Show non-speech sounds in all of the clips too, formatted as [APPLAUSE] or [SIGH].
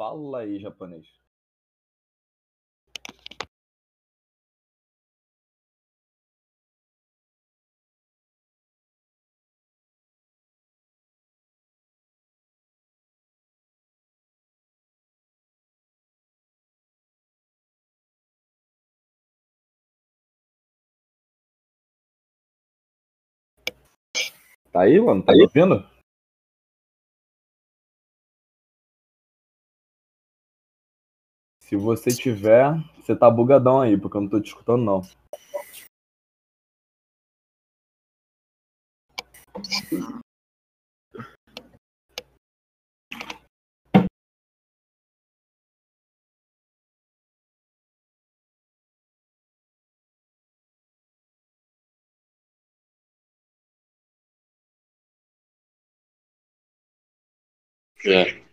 Fala aí, japonês. Tá aí, mano? Tá me ouvindo? Se você tiver, você tá bugadão aí, porque eu não tô te escutando, não. É.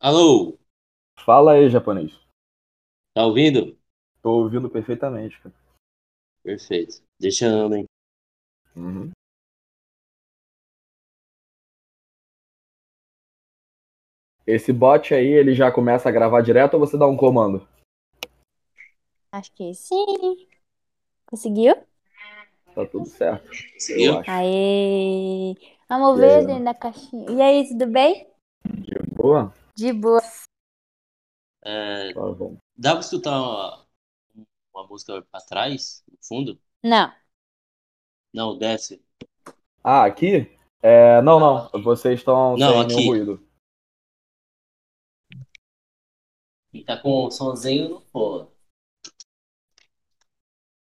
Alô, Fala aí, japonês. tá ouvindo? Tô ouvindo perfeitamente, cara. Perfeito. Deixa eu andar, hein? Uhum. Esse bot aí, ele já começa a gravar direto ou você dá um comando? Acho que sim. Conseguiu? Tá tudo certo. Conseguiu? Eu acho. Aê! Vamos E aí, ver ó? dentro da caixinha. E aí, tudo bem? De boa? De boa. É, Tá bom. dá pra escutar uma, uma música pra trás, no fundo? Não. Não, desce. Ah, aqui? É, não, não. Vocês estão Não, sem aqui. nenhum ruído. E tá com o somzinho no fone.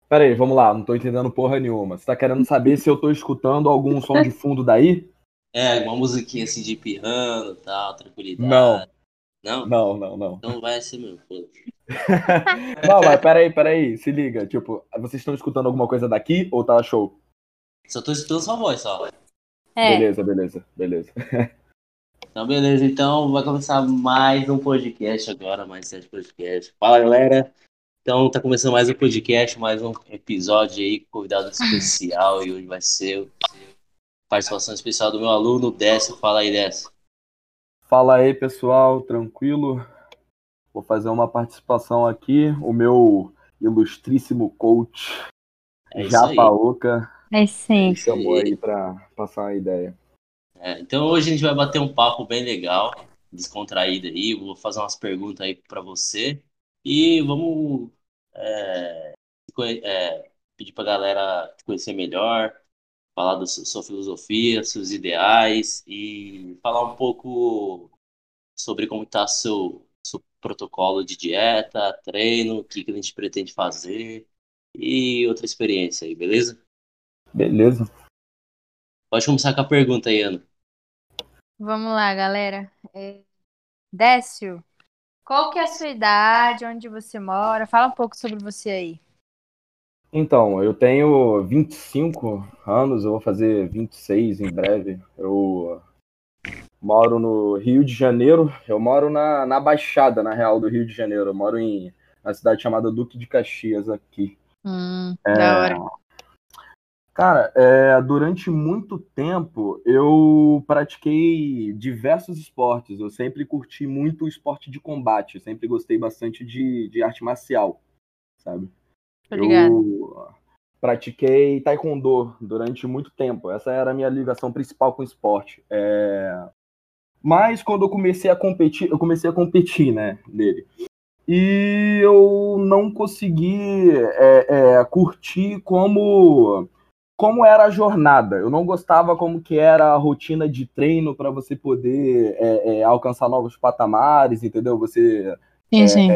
Pera aí, vamos lá. Não tô entendendo porra nenhuma. Você tá querendo saber se eu tô escutando algum som de fundo daí? É, uma musiquinha assim de piano e tal, tranquilidade. Não. Não? Não, não, não. Então vai ser mesmo. [LAUGHS] foda-se. Não, mas peraí, peraí. Se liga. Tipo, vocês estão escutando alguma coisa daqui ou tá show? Só tô escutando sua voz, só. É. Beleza, beleza, beleza. [LAUGHS] Então, beleza. Então, vai começar mais um podcast agora, mais sete podcast. Fala, galera. Então, tá começando mais um podcast, mais um episódio aí, convidado especial. E hoje vai ser participação especial do meu aluno, Décio. Fala aí, Décio. Fala aí, pessoal, tranquilo? Vou fazer uma participação aqui. O meu ilustríssimo coach, É. Japaoka, É sim. me chamou aí pra passar uma ideia. É, então, hoje a gente vai bater um papo bem legal, descontraído aí. Vou fazer umas perguntas aí pra você. E vamos é, é, pedir pra galera te conhecer melhor, falar da su- sua filosofia, seus ideais e falar um pouco sobre como está seu, seu protocolo de dieta, treino, o que, que a gente pretende fazer e outra experiência aí, beleza? Beleza. Pode começar com a pergunta aí, Ana. Vamos lá, galera. É... Décio, qual que é a sua idade? Onde você mora? Fala um pouco sobre você aí. Então, eu tenho 25 anos, eu vou fazer 26 em breve. Eu moro no Rio de Janeiro, eu moro na, na Baixada, na real, do Rio de Janeiro. Eu moro em uma cidade chamada Duque de Caxias, aqui. Hum, É, da hora. Cara, é, durante muito tempo eu pratiquei diversos esportes. Eu sempre curti muito o esporte de combate. Eu sempre gostei bastante de, de arte marcial, sabe? Tô ligado. Eu pratiquei taekwondo durante muito tempo. Essa era a minha ligação principal com o esporte. É, Mas quando eu comecei a competir, eu comecei a competir, né, nele. E eu não consegui é, é, curtir como como era a jornada. Eu não gostava como que era a rotina de treino para você poder é, é, alcançar novos patamares, entendeu? Você Sim, sim.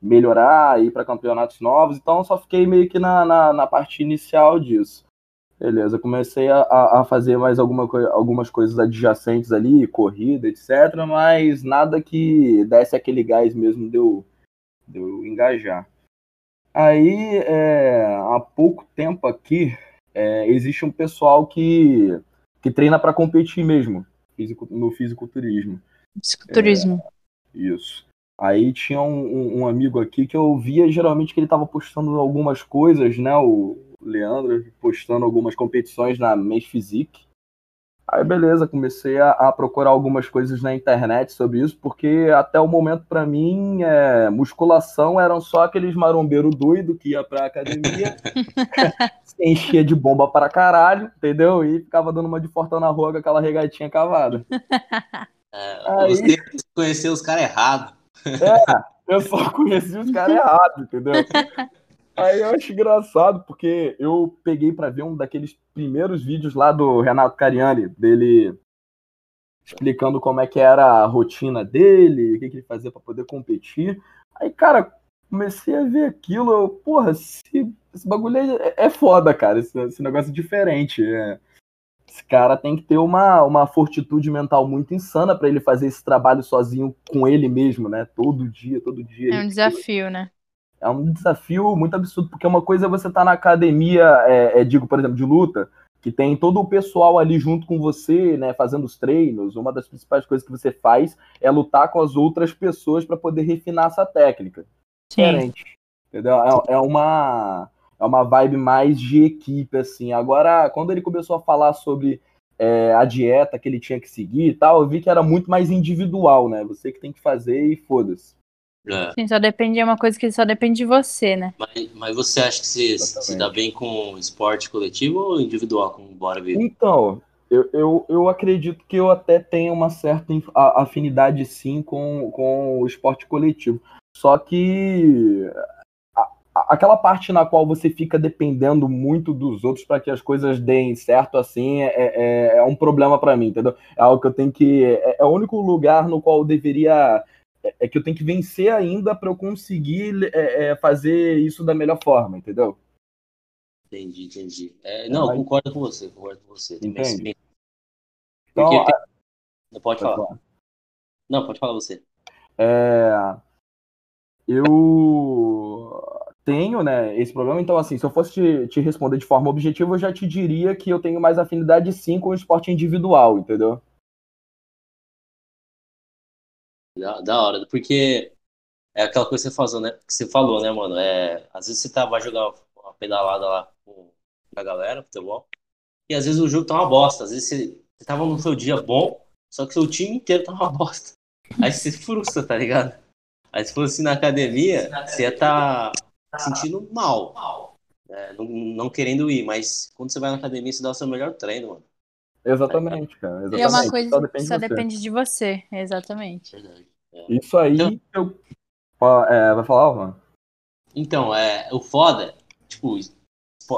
melhorar, ir para campeonatos novos. Então, eu só fiquei meio que na, na, na parte inicial disso. Beleza, comecei a, a fazer mais alguma algumas coisas adjacentes ali, corrida, etc. Mas nada que desse aquele gás mesmo de eu, de eu engajar. Aí, é, há pouco tempo aqui, é, existe um pessoal que, que treina para competir mesmo no fisiculturismo. Fisiculturismo. É, isso. Aí tinha um, um, amigo aqui que eu via geralmente que ele estava postando algumas coisas, né? O Leandro postando algumas competições na Mês Physique. Aí beleza, comecei a, a, procurar algumas coisas na internet sobre isso, porque até o momento para mim é, musculação eram só aqueles marombeiro doido que ia pra academia, [LAUGHS] se enchia de bomba para caralho, entendeu? E ficava dando uma de fortão na rua com aquela regatinha cavada. É, Aí... Você conheceu os caras errados. É, eu só conheci os caras errados, entendeu? [LAUGHS] Aí eu acho engraçado, porque eu peguei para ver um daqueles primeiros vídeos lá do Renato Cariani, dele explicando como é que era a rotina dele, o que, que ele fazia para poder competir. Aí, cara, comecei a ver aquilo, eu, porra, esse, esse bagulho é, é foda, cara, esse, esse negócio é diferente. É. Esse cara tem que ter uma, uma fortitude mental muito insana para ele fazer esse trabalho sozinho com ele mesmo, né? Todo dia, todo dia. É um desafio, né? É um desafio muito absurdo, porque uma coisa é você estar tá na academia, é, é, digo, por exemplo, de luta, que tem todo o pessoal ali junto com você, né, fazendo os treinos. Uma das principais coisas que você faz é lutar com as outras pessoas para poder refinar essa técnica. Sim. Diferente. Entendeu? É, é, uma é uma vibe mais de equipe, assim. Agora, quando ele começou a falar sobre é, a dieta que ele tinha que seguir e tal, eu vi que era muito mais individual, né? Você que tem que fazer e foda-se. É. Sim, só depende, é uma coisa que só depende de você, né? Mas, mas você acha que você se dá bem com esporte coletivo ou individual, com Bora Viva? Então, eu, eu, eu acredito que eu até tenho uma certa afinidade sim com, com o esporte coletivo. Só que aquela parte na qual você fica dependendo muito dos outros para que as coisas deem certo assim é, é, é um problema para mim, entendeu? É algo que eu tenho que. É, é o único lugar no qual eu deveria é, é que eu tenho que vencer ainda para eu conseguir é, é, fazer isso da melhor forma, entendeu? Entendi, entendi. É, não, Mas... concordo com você, concordo com você. Entende? Então, tem... Pode falar. falar. Não, pode falar você. É... Eu tenho, né, esse problema. Então, assim, se eu fosse te, te, responder de forma objetiva, eu já te diria que eu tenho mais afinidade sim com o esporte individual, entendeu? Da, da hora, porque é aquela coisa que você, falou, né, que você falou, né, mano? É, às vezes você tá, vai jogar uma pedalada lá com a galera, futebol, e às vezes o jogo tá uma bosta. Às vezes você, você tava no seu dia bom, só que seu time inteiro tá uma [LAUGHS] bosta. Aí você se frustra, tá ligado? Aí se fosse na academia, você ia estar tá sentindo mal. É, não, não, querendo ir, mas quando você vai na academia, você dá o seu melhor treino, mano. Exatamente, cara. Exatamente. E é uma coisa só depende, só de, depende de você, exatamente. É. Isso aí então, eu. É, vai falar, mano? Então, é, o foda, tipo,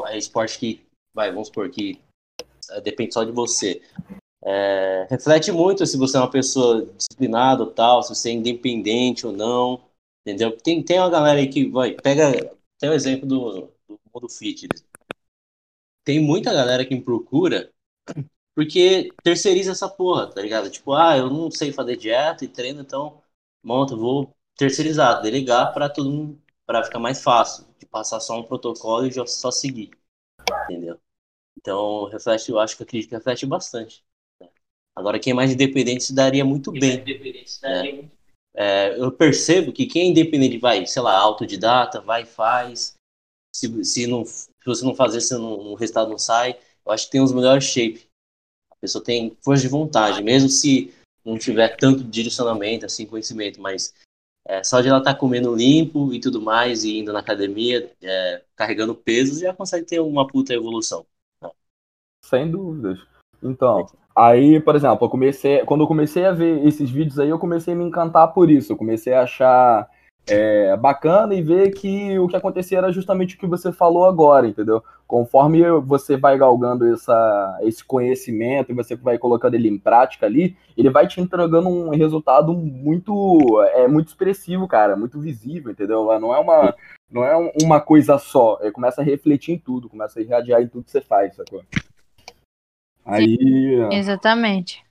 é esporte que, vai, vamos supor que é, depende só de você. É, reflete muito se você é uma pessoa disciplinada ou tal, se você é independente ou não, entendeu? Tem, tem uma galera aí que, vai, pega, tem o um exemplo do, do mundo fitness. Tem muita galera que me procura porque terceiriza essa porra, tá ligado? Tipo, ah, eu não sei fazer dieta e treino, então monta, vou terceirizar, delegar para todo mundo, para ficar mais fácil, de passar só um protocolo e só seguir, entendeu? Então, reflete, eu acho que acredito que reflete bastante. Né? Agora, quem é mais independente se daria muito quem bem. Se daria né? É, eu percebo que quem é independente vai, sei lá, autodidata, vai e faz. Se, se, não, se você não fazer, se não, o resultado não sai, eu acho que tem os melhores shape a pessoa tem força de vontade, mesmo se não tiver tanto direcionamento, assim, conhecimento, mas é, só de ela estar tá comendo limpo e tudo mais, e indo na academia, é, carregando pesos, já consegue ter uma puta evolução. Né? Sem dúvidas. Então, aí, por exemplo, eu comecei, quando eu comecei a ver esses vídeos aí, eu comecei a me encantar por isso. Eu comecei a achar é, bacana e ver que o que acontecia era justamente o que você falou agora, entendeu? Conforme você vai galgando essa, esse conhecimento e você vai colocando ele em prática ali, ele vai te entregando um resultado muito, é, muito expressivo, cara, muito visível, entendeu? Não é uma, não é uma coisa só, ele começa a refletir em tudo, começa a irradiar em tudo que você faz, sacou? Aí. Exatamente.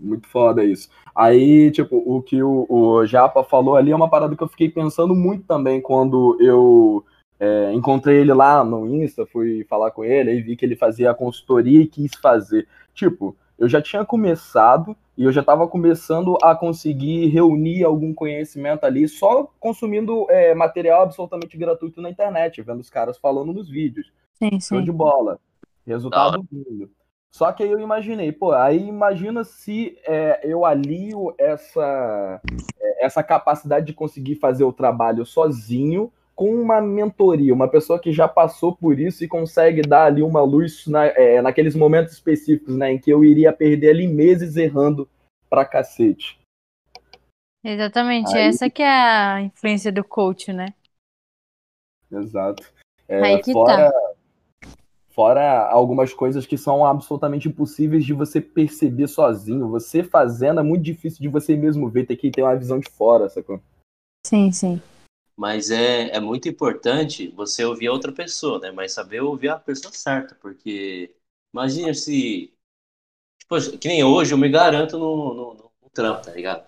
Muito foda isso. Aí, tipo, o que o, o Japa falou ali é uma parada que eu fiquei pensando muito também quando eu É, encontrei ele lá no Insta, fui falar com ele, aí vi que ele fazia a consultoria e quis fazer. Tipo, eu já tinha começado e eu já estava começando a conseguir reunir algum conhecimento ali, só consumindo é, material absolutamente gratuito na internet, vendo os caras falando nos vídeos. Sim, Show sim. de bola. Resultado vindo. Só que aí eu imaginei, pô, aí imagina se é, eu alio essa, é, essa capacidade de conseguir fazer o trabalho sozinho com uma mentoria, uma pessoa que já passou por isso e consegue dar ali uma luz na, é, naqueles momentos específicos, né, em que eu iria perder ali meses errando pra cacete. Exatamente. Aí- Essa que é a influência do coach, né? Exato. É, Aí que fora, tá. Fora algumas coisas que são absolutamente impossíveis de você perceber sozinho. Você fazendo é muito difícil de você mesmo ver, ter que ter uma visão de fora, sacou? Sim, sim. Mas é, é muito importante você ouvir a outra pessoa, né? Mas saber ouvir a pessoa certa, porque imagina se. Tipo, que nem hoje eu me garanto no, no, no trampo, tá ligado?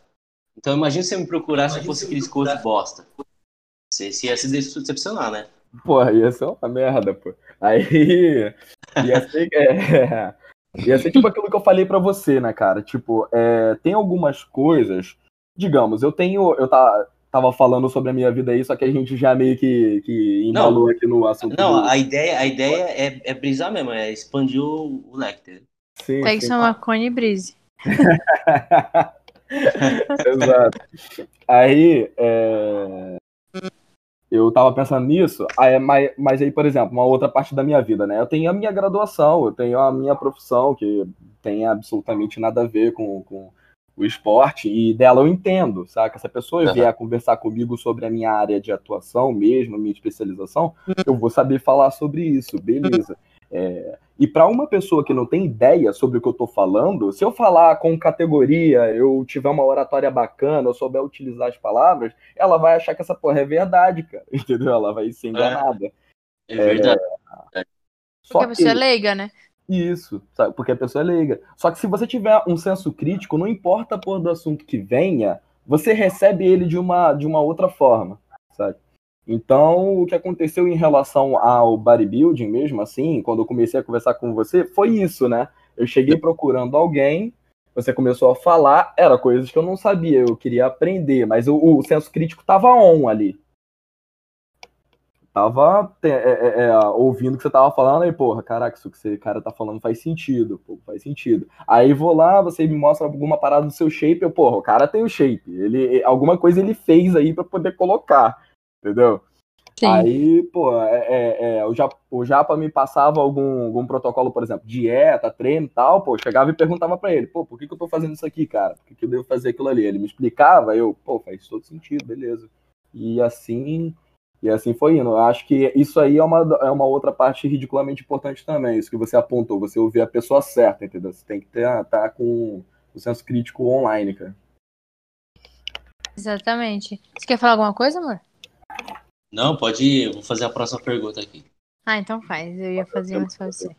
Então imagina se você me procurar se eu fosse aquele coach bosta. Você, você ia se decepcionar, né? Porra, ia ser uma merda, pô. Aí ia ser, é, ia ser tipo aquilo que eu falei pra você, né, cara? Tipo, é, tem algumas coisas, digamos, eu tenho, eu tá, tava falando sobre a minha vida aí, só que a gente já meio que, que embalou aqui no assunto. Não, do- a ideia, a ideia é, é brisar mesmo, é expandir o, o leque. entendeu? Sim, Pega sim. sua maconha e brise. [LAUGHS] Exato. Aí, é, eu tava pensando nisso, aí, mas, mas aí, por exemplo, uma outra parte da minha vida, né? Eu tenho a minha graduação, eu tenho a minha profissão, que tem absolutamente nada a ver com, com o esporte, e dela eu entendo, saca? Se a pessoa Aham. vier conversar comigo sobre a minha área de atuação mesmo, a minha especialização, eu vou saber falar sobre isso, beleza. É, e para uma pessoa que não tem ideia sobre o que eu tô falando, se eu falar com categoria, eu tiver uma oratória bacana, eu souber utilizar as palavras, ela vai achar que essa porra é verdade, cara. [LAUGHS] Entendeu? Ela vai ser enganada. É verdade. Só Porque a pessoa é que- leiga, né? Isso, sabe? Porque a pessoa é leiga. Só que se você tiver um senso crítico, não importa a porra do assunto que venha, você recebe ele de uma, de uma outra forma, sabe? Então, o que aconteceu em relação ao bodybuilding mesmo, assim, quando eu comecei a conversar com você, foi isso, né? Eu cheguei procurando alguém, você começou a falar, era coisas que eu não sabia, eu queria aprender, mas o, o senso crítico tava on ali. Tava é, é, é, ouvindo o que você tava falando, aí, porra, caraca, isso que esse cara tá falando faz sentido, pô, faz sentido. Aí vou lá, você me mostra alguma parada do seu shape, eu, porra, o cara tem o shape, ele, alguma coisa ele fez aí pra poder colocar, entendeu? Sim. Aí, pô, é, é, é, o, Japa, o Japa me passava algum, algum protocolo, por exemplo, dieta, treino e tal, pô, chegava e perguntava pra ele, pô, por que, que eu tô fazendo isso aqui, cara? Por que, que eu devo fazer aquilo ali? Ele me explicava, eu, pô, faz todo sentido, beleza. E assim, e assim foi indo. Eu acho que isso aí é uma, é uma outra parte ridiculamente importante também, isso que você apontou, você ouvir a pessoa certa, entendeu? Você tem que ter, tá com o senso crítico online, cara. Exatamente. Você quer falar alguma coisa, amor? Não, pode ir, eu vou fazer a próxima pergunta aqui. Ah, então faz. Eu ia fazer mais pra você.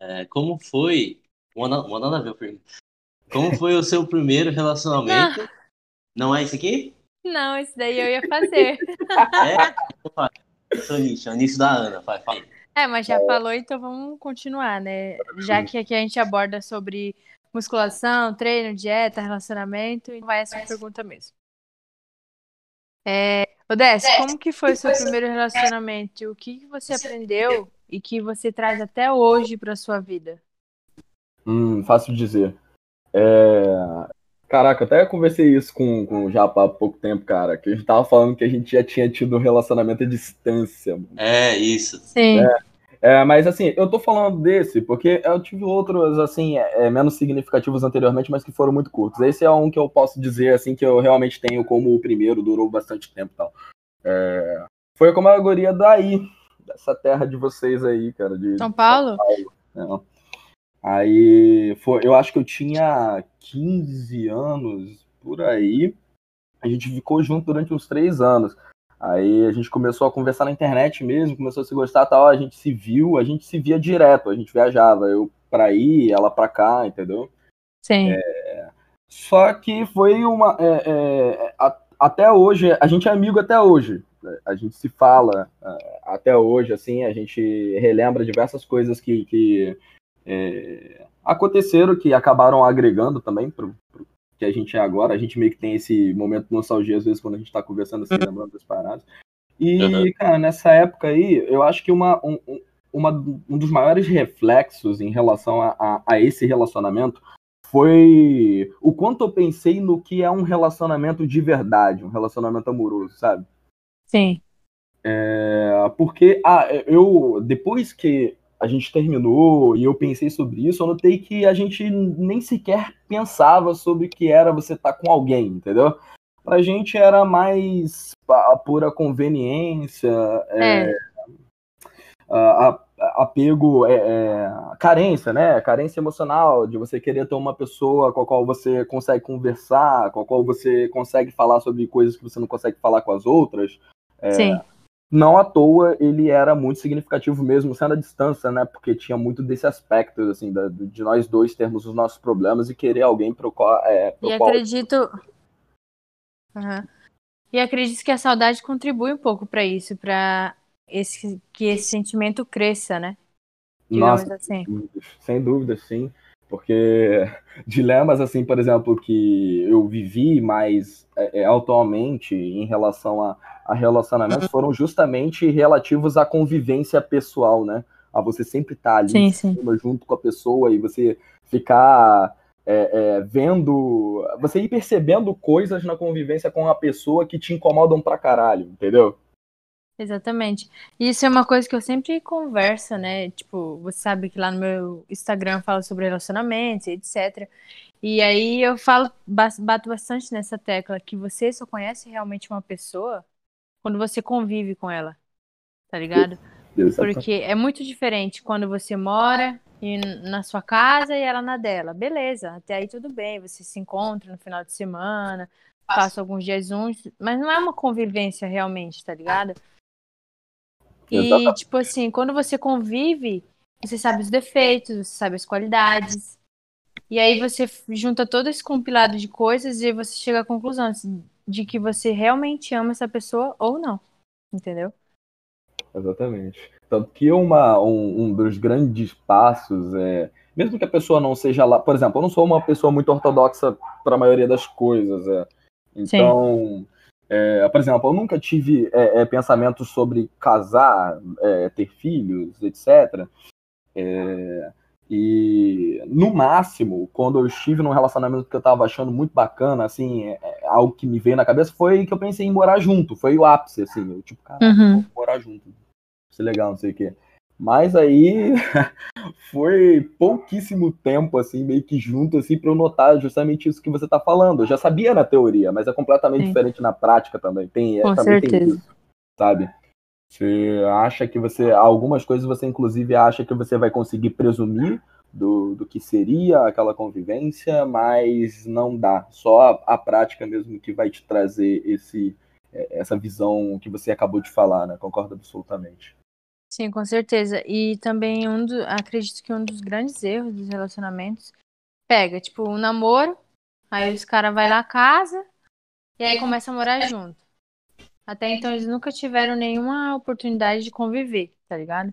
É, como foi. Uma, na- uma nada a ver pergunta. Como foi o seu primeiro relacionamento? Não é isso aqui? Não, isso daí eu ia fazer. É? Então. Seu nicho, é o início da Ana, vai, fala. É, mas já falou, então vamos continuar, né? Já que aqui a gente aborda sobre musculação, treino, dieta, relacionamento, e vai essa pergunta mesmo. É, Odessa, como que foi o seu primeiro relacionamento? O que você aprendeu e que você traz até hoje pra sua vida? Hum, fácil de dizer. É... Caraca, até conversei isso com, com o Japa há pouco tempo, cara. Que a gente tava falando que a gente já tinha tido um relacionamento à distância. mano. É, isso. Sim. É, mas assim, eu tô falando desse porque eu tive outros, assim, é, é, menos significativos anteriormente, mas que foram muito curtos. Esse é um que eu posso dizer, assim, que eu realmente tenho como o primeiro, durou bastante tempo e tal. É... Foi com a alegoria daí, dessa terra de vocês aí, cara. De, São Paulo? Não. Aí foi, eu acho que eu tinha 15 anos por aí. A gente ficou junto durante uns três anos. Aí a gente começou a conversar na internet mesmo, começou a se gostar tal. A gente se viu, a gente se via direto, a gente viajava. Eu pra ir, ela pra cá, entendeu? Sim. Só que foi uma. é, é, a- até hoje, a gente é amigo até hoje. a gente se fala uh, até hoje, assim, a gente relembra diversas coisas que, que é, aconteceram, que acabaram agregando também pro, pro, que a gente é agora. A gente meio que tem esse momento de nostalgia, às vezes, quando a gente tá conversando assim, lembrando das paradas. E, uhum. cara, nessa época aí, eu acho que uma, um, uma, um dos maiores reflexos em relação a, a, a esse relacionamento foi o quanto eu pensei no que é um relacionamento de verdade, um relacionamento amoroso, sabe? Sim. É, porque ah, eu depois que a gente terminou e eu pensei sobre isso, eu notei que a gente nem sequer pensava sobre o que era você estar tá com alguém, entendeu? Pra gente era mais a pura conveniência, é. É, a, apego, é, é, carência, né? Carência emocional, de você querer ter uma pessoa com a qual você consegue conversar, com a qual você consegue falar sobre coisas que você não consegue falar com as outras. É, Sim. Não à toa ele era muito significativo mesmo, sendo a distância, né? Porque tinha muito desse aspecto, assim, da, de nós dois termos os nossos problemas e querer alguém pro qual. É, pro e qual... acredito. Uhum. E acredito que a saudade contribui um pouco para isso, para esse, que esse sentimento cresça, né? Digamos Nossa, assim. sem dúvida, sim. Porque [LAUGHS] dilemas, assim, por exemplo, que eu vivi mais é, é, atualmente em relação a, a relacionamentos foram justamente relativos à convivência pessoal, né? A você sempre estar tá ali sim, sim. junto com a pessoa e você ficar é, é, vendo. Você ir percebendo coisas na convivência com a pessoa que te incomodam pra caralho, entendeu? Exatamente. Isso é uma coisa que eu sempre converso, né? Tipo, você sabe que lá no meu Instagram eu falo sobre relacionamentos, etc. E aí eu falo, bato bastante nessa tecla que você só conhece realmente uma pessoa quando você convive com ela. Tá ligado? Porque é muito diferente quando você mora na sua casa e ela na dela. Beleza, até aí tudo bem, você se encontra no final de semana, passa alguns dias juntos, mas não é uma convivência realmente, tá ligado? E, tipo assim, quando você convive, você sabe os defeitos, você sabe as qualidades. E aí você junta todo esse compilado de coisas e você chega à conclusão assim, de que você realmente ama essa pessoa ou não. Entendeu? Exatamente. Tanto que uma, um, um dos grandes passos é. Mesmo que a pessoa não seja lá. Por exemplo, eu não sou uma pessoa muito ortodoxa para a maioria das coisas. É. Então. Sim é, por exemplo, eu nunca tive é, é, pensamentos sobre casar, é, ter filhos, etc. É, e no máximo, quando eu estive num relacionamento que eu estava achando muito bacana, assim, é, algo que me veio na cabeça foi que eu pensei em morar junto. Foi o ápice, assim, eu, tipo, cara, uhum. morar junto. Isso é legal, não sei o quê. Mas aí [LAUGHS] foi pouquíssimo tempo, assim, meio que junto, assim, para eu notar justamente isso que você está falando. Eu já sabia na teoria, mas é completamente Sim. diferente na prática também. Tem, Com também certeza. tem isso, sabe? Você acha que você. Algumas coisas você, inclusive, acha que você vai conseguir presumir do, do que seria aquela convivência, mas não dá. Só a, a prática mesmo que vai te trazer esse, é, essa visão que você acabou de falar, né? Concordo absolutamente. Sim, com certeza. E também um do, acredito que um dos grandes erros dos relacionamentos pega, tipo, um namoro, aí os caras vai lá casa e aí começa a morar junto. Até então eles nunca tiveram nenhuma oportunidade de conviver, tá ligado?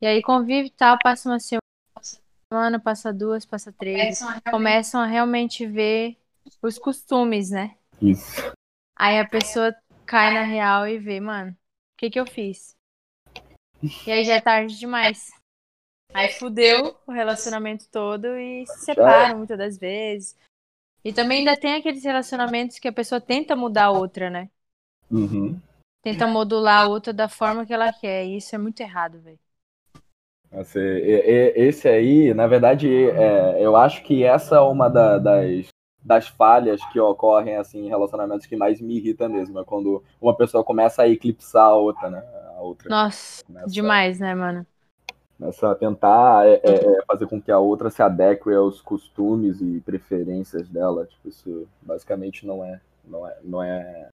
E aí convive e tal, passa uma semana, passa duas, passa três, começam a realmente ver os costumes, né? Isso. Aí a pessoa cai na real e vê, mano, o que que eu fiz? E aí já é tarde demais. Aí fudeu o relacionamento todo e se separam muitas das vezes. E também ainda tem aqueles relacionamentos que a pessoa tenta mudar a outra, né? Uhum. Tenta modular a outra da forma que ela quer. E isso é muito errado, velho. Esse aí, na verdade, é, eu acho que essa é uma da, das, das falhas que ocorrem assim, em relacionamentos que mais me irrita mesmo. É quando uma pessoa começa a eclipsar a outra, né? A outra. Nossa, demais, né, mano? Começa a tentar é, é, é, fazer com que a outra se adeque aos costumes e preferências dela. Tipo, isso basicamente não é, não é, não é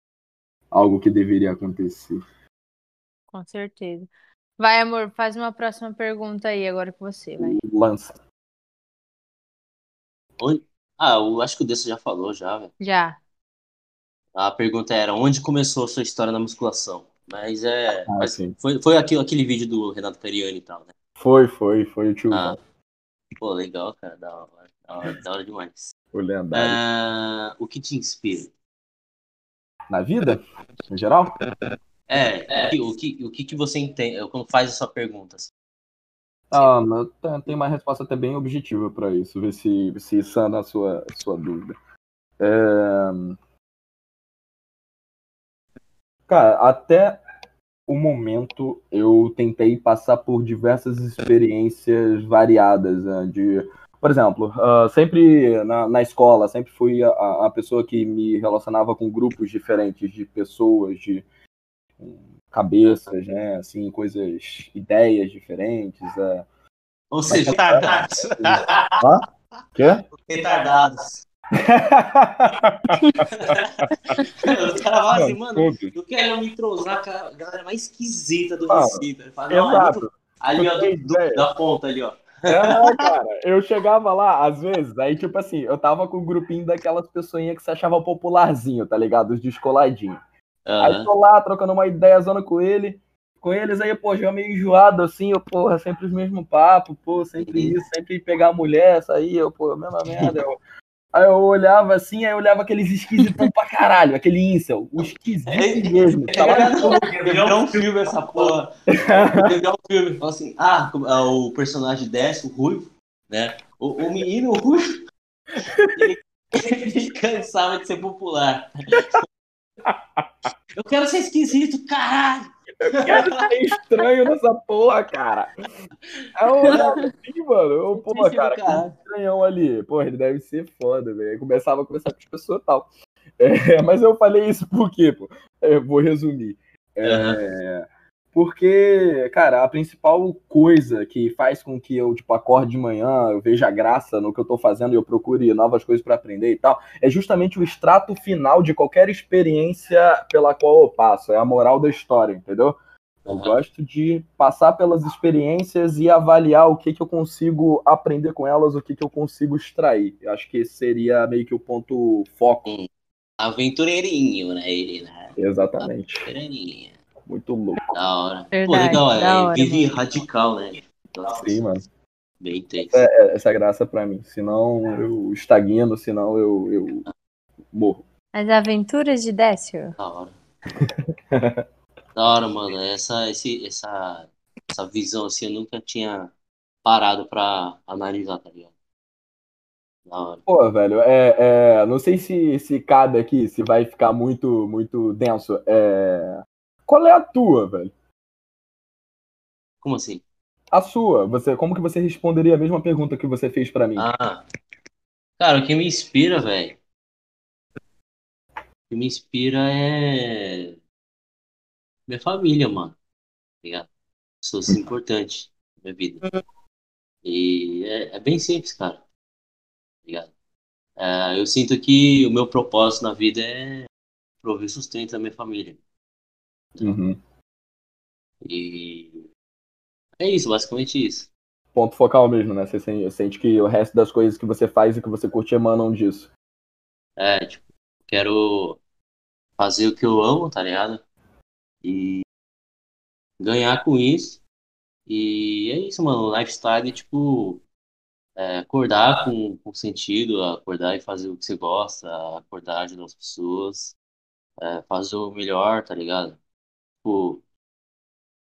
algo que deveria acontecer. Com certeza. Vai, amor, faz uma próxima pergunta aí agora com você, vai. Lança. Oi? Ah, eu acho que o Dessa já falou já, velho. Já. A pergunta era: onde começou a sua história na musculação? Mas é. Ah, mas foi, foi aquele, aquele vídeo do Renato Cariani e tal, né? Foi, foi, foi o tio. Ah, pô, legal, cara. Da hora, da hora, da hora demais. O lendário. Ah, o que te inspira? Na vida, em geral? É, o que, o que, o que, que você entende quando faz essa pergunta? assim? Ah, tem- tem uma resposta até bem objetiva para isso, ver se, se sana a sua, sua dúvida. É, Cara, até o momento eu tentei passar por diversas experiências variadas, né, de, por exemplo, ah, sempre na, na escola, sempre fui a, a pessoa que me relacionava com grupos diferentes de pessoas, de cabeças, né, assim, coisas, ideias diferentes. é. Ou seja, retardados. Quê? retardados. Os caras falam assim, mano, Tudo. eu quero me entrosar com a galera mais esquisita do Ah, Recife. Ele fala, não, ali, Exato. ali, ó, do- do- da ponta ali, ó. É, cara, eu chegava lá, às vezes, aí, tipo assim, eu tava com um grupinho daquelas pessoinhas que se achava popularzinho, tá ligado? Os descoladinhos. Aí Aham. tô lá, trocando uma ideia zona com ele, com eles, aí, pô, já meio enjoado, assim, eu, porra, sempre os mesmos papos, pô, sempre Uhum. isso, sempre pegar a mulher, sair, eu, pô, mesma merda. Eu... Aí eu olhava assim, aí eu olhava aqueles esquisitão pra caralho, aquele incel, o esquisito mesmo. Tava Virou um filme essa porra. [LAUGHS] Virou um filme. Fala assim, ah, ah, o personagem desce, o ruivo, né? O, o menino, o ruivo, [LAUGHS] ele, ele cansava de ser popular. [LAUGHS] Eu quero ser esquisito, caralho! Quero ser estranho nessa porra, cara. [LAUGHS] Eu olhava assim, mano, eu, do cara, caralho. estranhão ali. Pô, ele deve ser foda, velho. Começava a conversar com as pessoas e tal. É, [LAUGHS] mas eu falei isso por quê, pô? Eu vou resumir. É, Porque, cara, a principal coisa que faz com que eu, tipo, acorde de manhã, eu veja graça no que eu tô fazendo e eu procure novas coisas pra aprender e tal, é justamente o extrato final de qualquer experiência pela qual eu passo. É a moral da história, entendeu? Eu gosto de passar pelas experiências e avaliar o que, que eu consigo aprender com elas, o que, que eu consigo extrair. Eu acho que esse seria meio que o ponto foco. Aventureirinho, né? Ele, né? Exatamente. Aventureirinho. Muito louco. Da hora. Pô, legal, é. hora, vive mano. radical, né? Nossa, Sim, mano. Bem intenso. É, essa é a graça pra mim. Senão eu estagno, senão eu, eu morro. As aventuras de Décio. Da hora. da hora, mano. Essa, esse, essa, essa visão assim, eu nunca tinha parado pra analisar, tá ligado? Da hora. Pô, velho, é, é, não sei se, se cabe aqui, se vai ficar muito, muito denso. É... Qual é a tua, velho? Como assim? A sua. Você, como que você responderia a mesma pergunta que você fez pra mim? Ah, cara, o que me inspira, velho? O que me inspira é minha família, mano. Tá ligado? Pessoas importantes na minha vida. E é, é bem simples, cara. Tá ligado? É, eu sinto que o meu propósito na vida é prover sustento à minha família. Uhum. E é isso, basicamente isso. Ponto focal mesmo, né? Você sen- sente que o resto das coisas que você faz e que você curte emanam disso. É, tipo, quero fazer o que eu amo, tá ligado? E ganhar com isso. E é isso, mano. Lifestyle, tipo, é, acordar com, com sentido, acordar e fazer o que você gosta, acordar ajudar as pessoas, é, fazer o melhor, tá ligado? Tipo,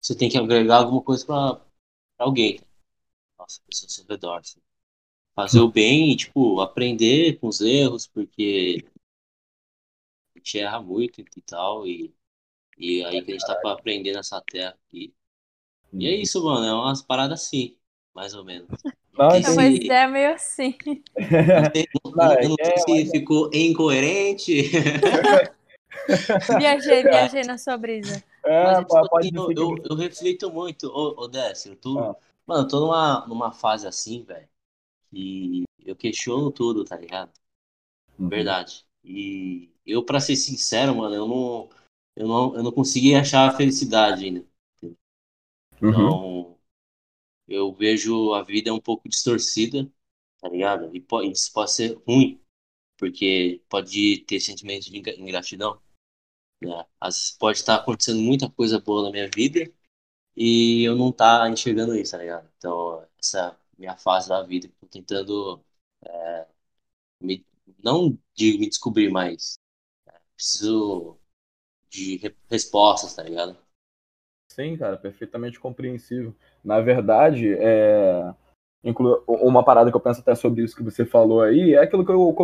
você tem que agregar alguma coisa pra, pra alguém. Nossa, pessoa ao redor, assim. Fazer o bem e, tipo, aprender com os erros, porque a gente erra muito e tal, e, e aí que a gente tá pra aprender nessa terra aqui. E é isso, mano, é umas paradas assim, mais ou menos. Não É sei se- meio assim. não sei- não- [LAUGHS] Não, não é- sei se ficou incoerente. [LAUGHS] [LAUGHS] Viajei, viajei na sua brisa. É, Mas, tipo, pode assim, eu, eu, eu reflito muito, ô, ô Décio, eu tô, Ah. mano, eu tô numa, numa fase assim, velho, que eu questiono tudo, tá ligado? Uhum. Verdade. E eu, pra ser sincero, mano, eu não, eu não, eu não consegui achar a felicidade ainda. Uhum. Então, eu vejo a vida um pouco distorcida, tá ligado? E po- isso pode ser ruim, porque pode ter sentimentos de ingra- ingratidão. Né? Às vezes pode estar acontecendo muita coisa boa na minha vida e eu não tá enxergando isso, tá ligado? Então, essa minha fase da vida, tô tentando é, me, não de me descobrir, mas é, preciso de re- respostas, tá ligado? Sim, cara, perfeitamente compreensível. Na verdade, é... inclu- uma parada que eu penso até sobre isso que você falou aí, é aquilo que eu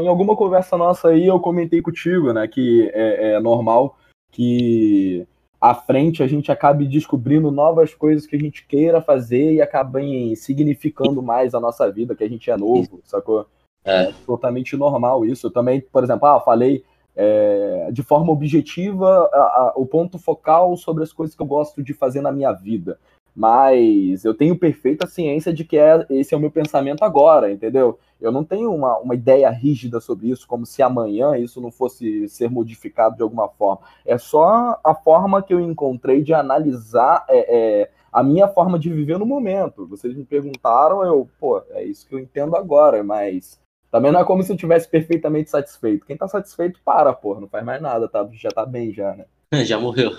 em alguma conversa nossa aí eu comentei contigo, né, que é, é normal que à frente a gente acabe descobrindo novas coisas que a gente queira fazer e acabem significando mais a nossa vida, que a gente é novo, sacou? É. totalmente normal isso. Eu também, por exemplo, ah, falei é, de forma objetiva a- a- o ponto focal sobre as coisas que eu gosto de fazer na minha vida. Mas eu tenho perfeita ciência de que é, esse é o meu pensamento agora, entendeu? Eu não tenho uma, uma ideia rígida sobre isso, como se amanhã isso não fosse ser modificado de alguma forma. É só a forma que eu encontrei de analisar é, é, a minha forma de viver no momento. Vocês me perguntaram, eu, pô, é isso que eu entendo agora, mas também não é como se eu tivesse perfeitamente satisfeito. Quem tá satisfeito, para, porra, não faz mais nada, tá? Já tá bem já, né? [LAUGHS] [LAUGHS] Já morreu.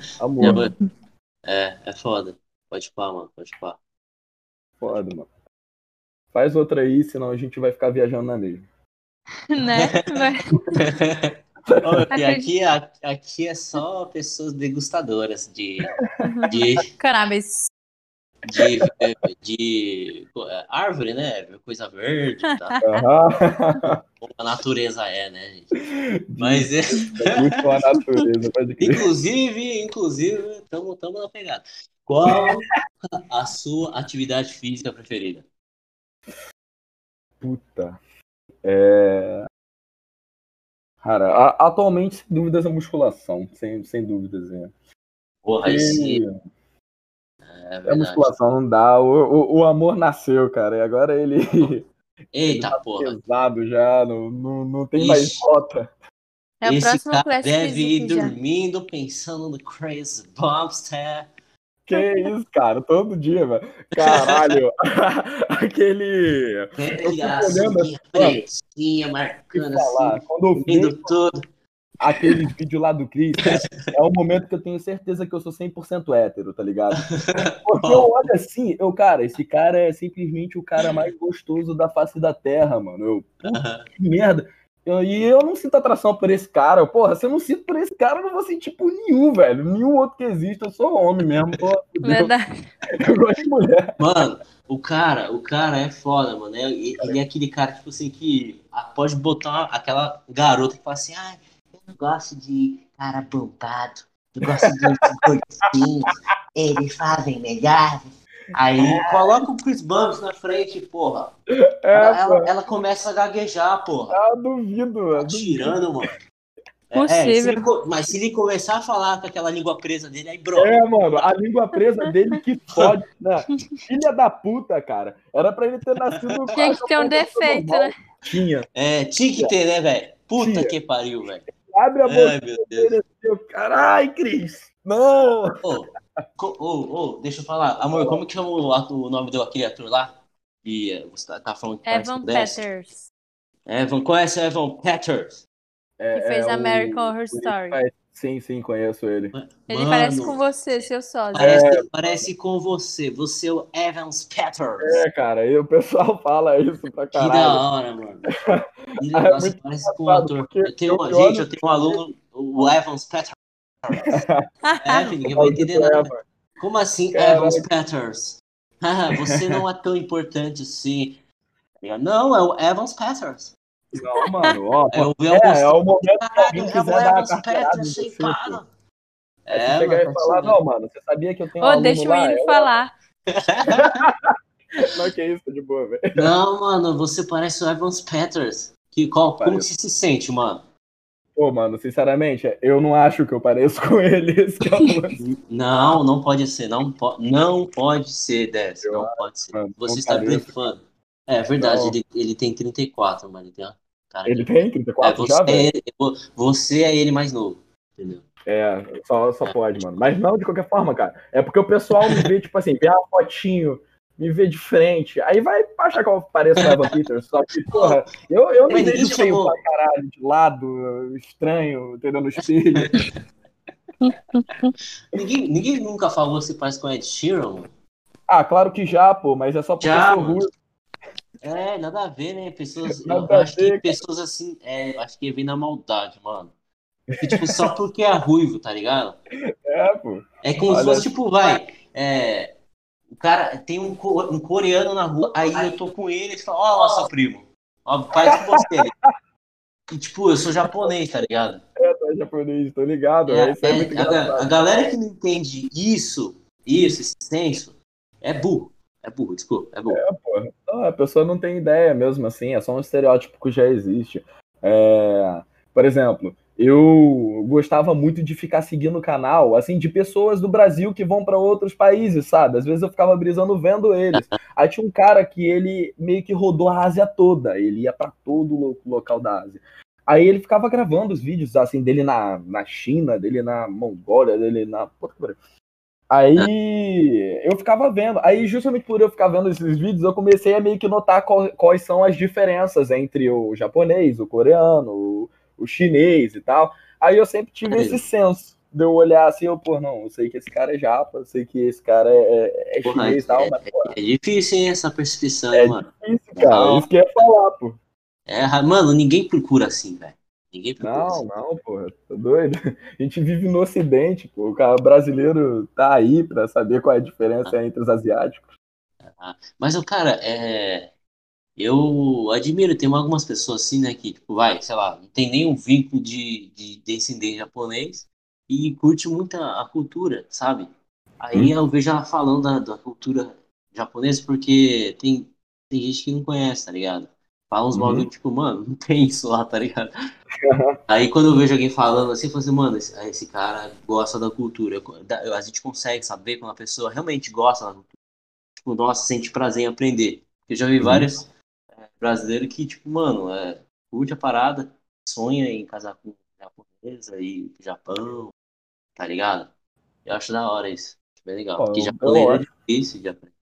Já Amor, morreu. É, é foda. Pode pá, mano, pode pá. foda, mano. Faz outra aí, senão a gente vai ficar viajando na mesma. [LAUGHS] né? Ô, [LAUGHS] e aqui, a- aqui é só pessoas degustadoras de, de, Cannabis. De, de, é, árvore, né? Coisa verde, tá? Como a natureza é, né, gente? Mas é, É muito a natureza, pode crer. inclusive, inclusive, estamos na pegada. Qual a sua atividade física preferida? Puta. É... Cara, a- atualmente, sem dúvidas, a musculação. Sem, sem dúvidas, é. Porra, E é a musculação não dá. O, o, o amor nasceu, cara. E agora ele [LAUGHS] Eita porra. pesado já, não, não, não tem mais Ixi. rota. É o Esse próximo cara deve ir já. dormindo pensando no Crazy Bobster. Que isso, cara, todo dia, velho. Caralho, [LAUGHS] aquele. Açúcar, olhando assim, marcando assim, quando eu tudo. Aquele vídeo lá do Chris, é o momento que eu tenho certeza que eu sou 100% hétero, tá ligado? Porque eu olho assim, eu, cara, esse cara é simplesmente o cara mais gostoso da face da terra, mano. Eu, puta que merda. Eu- e eu não sinto atração por esse cara. Porra, se eu não sinto por esse cara, eu não vou sentir por nenhum, velho. Nenhum outro que existe. Eu sou homem mesmo. Fudeu. Verdade. eu gosto de mulher. Mano, o cara, o cara é foda, mano. Ele, ele é aquele cara, tipo assim, que pode botar aquela garota que fala assim, ah, não gosto de cara bombado, eu gosto de gordinhos, eles fazem melhor. Aí coloca o Chris Bumps na frente, porra. É, Ela, ela, ela começa a gaguejar, porra. eu duvido, Tá mano. tirando, mano. É, Possível. é, se ele mas se ele começar a falar com aquela língua presa dele, aí brota. É, mano, a língua presa dele que [LAUGHS] fode, né? Filha da puta, cara. Era pra ele ter nascido. Tinha que ter um defeito, né? Tinha. É, tinha que ter, né, velho? Puta Tinha. que pariu, velho. Abre a boca Ai, meu Deus. assim, carai, Cris. Não! Ô, co- ô, ô, deixa eu falar. Amor, como que chama o, ato- o nome do aquele ator lá? E você tá, tá falando que Evan? Peters. Evan, conhece o Evan Peters? É, Que fez é o- American Horror o- Story. Sim, sim, conheço ele. Ele Mano, parece com você, seu sósia. Parece, parece com você. Você é o Evans Peters. É, cara, e o pessoal [LAUGHS] fala isso pra Que da caralho. hora, mano. [LAUGHS] Que É negócio, muito parece com um engraçado, ator. Eu tenho, eu- uma- gente, eu tenho um aluno, o Evans Peters. [LAUGHS] É, ninguém vai entender nada. Como assim, Caralho. Evans Peters? Ah, você não é tão importante assim. Não, é o Evans Peters. Não, mano, ó. É o É, é o momento que alguém é quiser dar Evans carteirada. É, você chegar e falar, não, mano, você sabia que eu tenho um Ô, aluno deixa o menino falar. [LAUGHS] Não, que isso, de boa, velho. Não, mano, você parece o Evans Peters. Que, qual, como você se sente, mano? Pô, mano, sinceramente, eu não acho que eu pareço com [LAUGHS] ele. É. Não, não pode ser. Não, po não pode ser. Eu Não pode ser. mano, Você está blefando. É verdade, Não. ele, ele tem 34, mano. Ele tem uma cara Ele tem É, 34 você, já, é velho? ele, você é ele mais novo. Entendeu? É, só, só pode, mano. Mas não de qualquer forma, cara. É porque o pessoal me vê, tipo assim, vê a fotinho me vê de frente. Aí vai achar que eu pareço o Evan Peters. Só que, porra, eu, eu me vejo feio chamou... pra caralho, de lado, estranho, entendeu? No espelho. [LAUGHS] ninguém, ninguém nunca falou se faz com Ed Sheeran? Ah, claro que já, pô, mas é só porque já, eu sou ruim. É, nada a ver, né? Pessoas, eu acho ver, que pessoas assim, é, acho que vem na maldade, mano. Tipo, só porque é ruivo, tá ligado? É, pô. É como Olha... se fosse, tipo, vai, é, o cara tem um, um coreano na rua, aí eu tô com ele, ele fala, ó, oh, nosso primo, ó, faz com você. E, tipo, eu sou japonês, tá ligado? É, tu é japonês, tô ligado. É, é, é a, a, galera que não entende isso, isso, esse senso, é burro. É burro, desculpa, é burro. É, porra. Não, a pessoa não tem ideia mesmo, assim, é só um estereótipo que já existe. É, por exemplo, eu gostava muito de ficar seguindo o canal, assim, de pessoas do Brasil que vão para outros países, sabe? Às vezes eu ficava brisando vendo eles. [LAUGHS] Aí tinha um cara que ele meio que rodou a Ásia toda, ele ia para todo o local da Ásia. Aí ele ficava gravando os vídeos, assim, dele na, na China, dele na Mongólia, dele na. Aí eu ficava vendo. Aí, justamente por eu ficar vendo esses vídeos, eu comecei a meio que notar qual, quais são as diferenças entre o japonês, o coreano, o, o chinês e tal. Aí eu sempre tive esse senso de eu olhar assim, eu, pô, não, eu sei que esse cara é japa, eu sei que esse cara é, é, é porra, chinês e tal, é, mas, pô, é difícil, hein, essa percepção, é mano. É difícil, cara, não. isso que eu ia falar, pô. É, mano, ninguém procura assim, velho. Ninguém Não, assim. não, porra, tá doido? A gente vive no Ocidente, pô. O cara brasileiro tá aí pra saber qual é a diferença ah. entre os asiáticos. Ah, mas, cara, é. Eu admiro, tem algumas pessoas assim, né, que, tipo, vai, sei lá, não tem nenhum vínculo de, de descendente japonês e curte muito a, a cultura, sabe? Aí hum. eu vejo ela falando da, da cultura japonesa porque tem, tem gente que não conhece, tá ligado? Fala uns uhum. bagulho, tipo, mano, não tem isso lá, tá ligado? [LAUGHS] Aí quando eu vejo alguém falando assim, eu falo assim, mano, esse, esse cara gosta da cultura. A gente consegue saber quando a pessoa realmente gosta da cultura. Tipo, nossa, sente prazer em aprender. Eu já vi uhum. vários é, brasileiros que, tipo, mano, é, curte a parada, sonha em casar com japonesa e Japão, tá ligado? Eu acho da hora isso. Bem legal. Pô, porque japonês é difícil de aprender.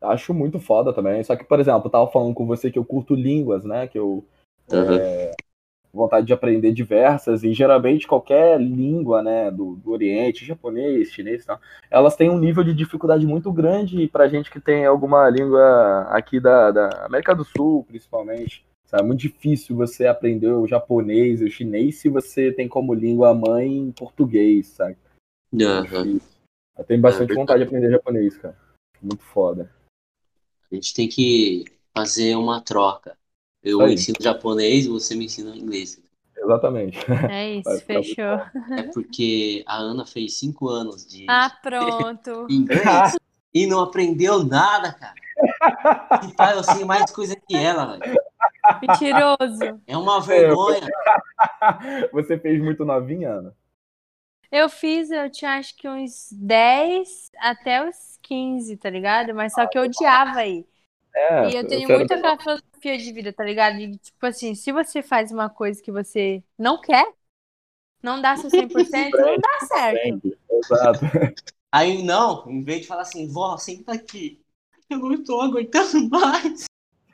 Acho muito foda também. Só que, por exemplo, eu tava falando com você que eu curto línguas, né? Que eu uhum. é, vontade de aprender diversas, e geralmente qualquer língua, né, do, do Oriente, japonês, chinês, tal, elas têm um nível de dificuldade muito grande pra gente que tem alguma língua aqui da, da América do Sul, principalmente. Sabe? É muito difícil você aprender o japonês, o chinês, se você tem como língua mãe português, sabe? Uhum. Eu tenho bastante é vontade de aprender japonês, cara. Muito foda. A gente tem que fazer uma troca. Eu Aí. ensino japonês e você me ensina inglês. Exatamente. [LAUGHS] É isso, fechou. É porque a Ana fez cinco anos de ah, pronto. [LAUGHS] inglês e não aprendeu nada, cara. [LAUGHS] E pai, eu sei mais coisa que ela, velho. Mentiroso. É uma vergonha. Você fez muito novinha, Ana? Eu fiz, eu tinha acho que uns 10 até os 15, tá ligado? Mas só que eu odiava aí. É, e eu tenho eu muita aquela filosofia de vida, tá ligado? E, tipo assim, se você faz uma coisa que você não quer, não dá seu [LAUGHS] 100%, não dá certo. Exato. [LAUGHS] Aí não, em vez de falar assim, vó, senta aqui. Eu não estou aguentando mais.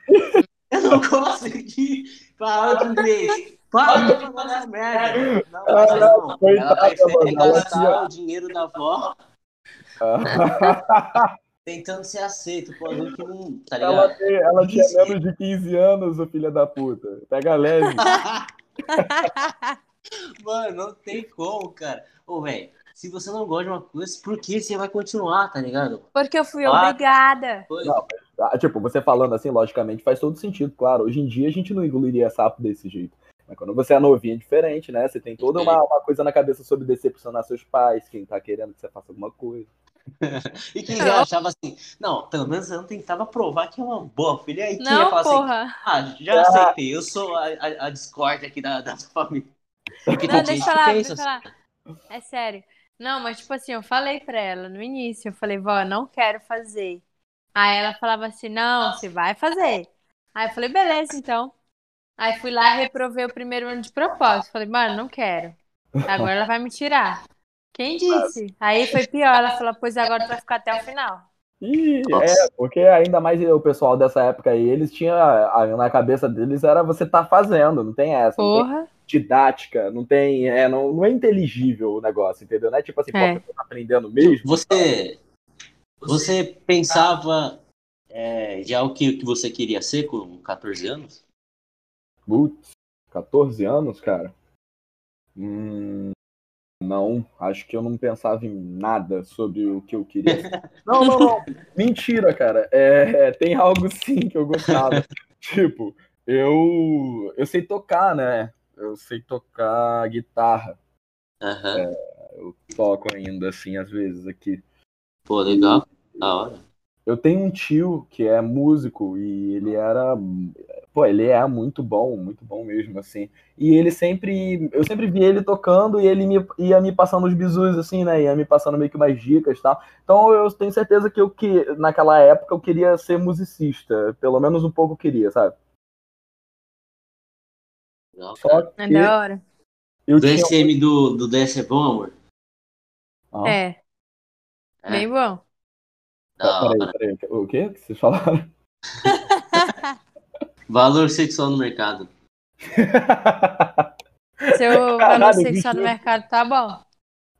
[LAUGHS] Eu não gosto de falar de inglês. Para de falar essa merda. Não, não, não. não. Ela prefere gastar o dinheiro da avó. Tentando ser aceito, pô, que não, tá ligado? Ela, tem, ela tinha menos de 15 anos, o filho da puta. Pega leve. [LAUGHS] Mano, não tem como, cara. Ô, velho, se você não gosta de uma coisa, por que você vai continuar, tá ligado? Porque eu fui ah, obrigada. Não, ah, tipo, você falando assim, logicamente, faz todo sentido, claro. Hoje em dia a gente não engoliria sapo desse jeito. Mas quando você é novinho é diferente, né? Você tem toda uma, uma coisa na cabeça sobre decepcionar seus pais, quem tá querendo que você faça alguma coisa. [LAUGHS] e quem já achava assim, não, pelo menos eu não tentava provar que é uma boa filha. Aí quem não, ia falar assim, porra. assim, ah, já aceitei, eu sou a, a, a Discord aqui da, da família. Porque não, deixa eu falar, deixa eu falar. É sério. Não, mas tipo assim, eu falei pra ela no início, eu falei, vó, não quero fazer. Aí ela falava assim, não, você vai fazer. Aí eu falei, beleza, então. Aí fui lá e reprovei o primeiro ano de propósito. Falei, mano, não quero. Agora ela vai me tirar. Quem disse? Aí foi pior, ela falou, pois agora vai ficar até o final. E é, porque ainda mais o pessoal dessa época aí, eles tinham a- na cabeça deles era você tá fazendo, não tem essa, não tem Porra. didática, não tem, é, não, não é inteligível o negócio, entendeu? Não é tipo assim, pô, É. pessoa tá aprendendo mesmo. Você, você pensava é, já o que, que você queria ser com 14 anos? Putz, 14 anos, cara? Hum, não, acho que eu não pensava em nada sobre o que eu queria. [LAUGHS] Não, não, não. Mentira, cara. É, tem algo sim que eu gostava. [LAUGHS] tipo, eu, eu sei tocar, né? Eu sei tocar guitarra. Aham. Eu toco ainda, assim, às vezes aqui. Pô, legal. Da hora. Eu tenho um tio que é músico e ele era. Pô, ele é muito bom, muito bom mesmo, assim. E ele sempre. Eu sempre vi ele tocando e ele me, ia me passando os bizus, assim, né? Ia me passando meio que umas dicas e tal. Então eu tenho certeza que eu que naquela época eu queria ser musicista. Pelo menos um pouco eu queria, sabe? Cara. Só É que da hora. eu O tinha. DSM do, do DS é bom, amor? Ah, É, É, bem bom. da Peraí, hora. peraí. O quê que vocês falaram? [LAUGHS] Valor sexual no mercado. [LAUGHS] Seu Caralho, valor sexual bicho. no mercado tá bom.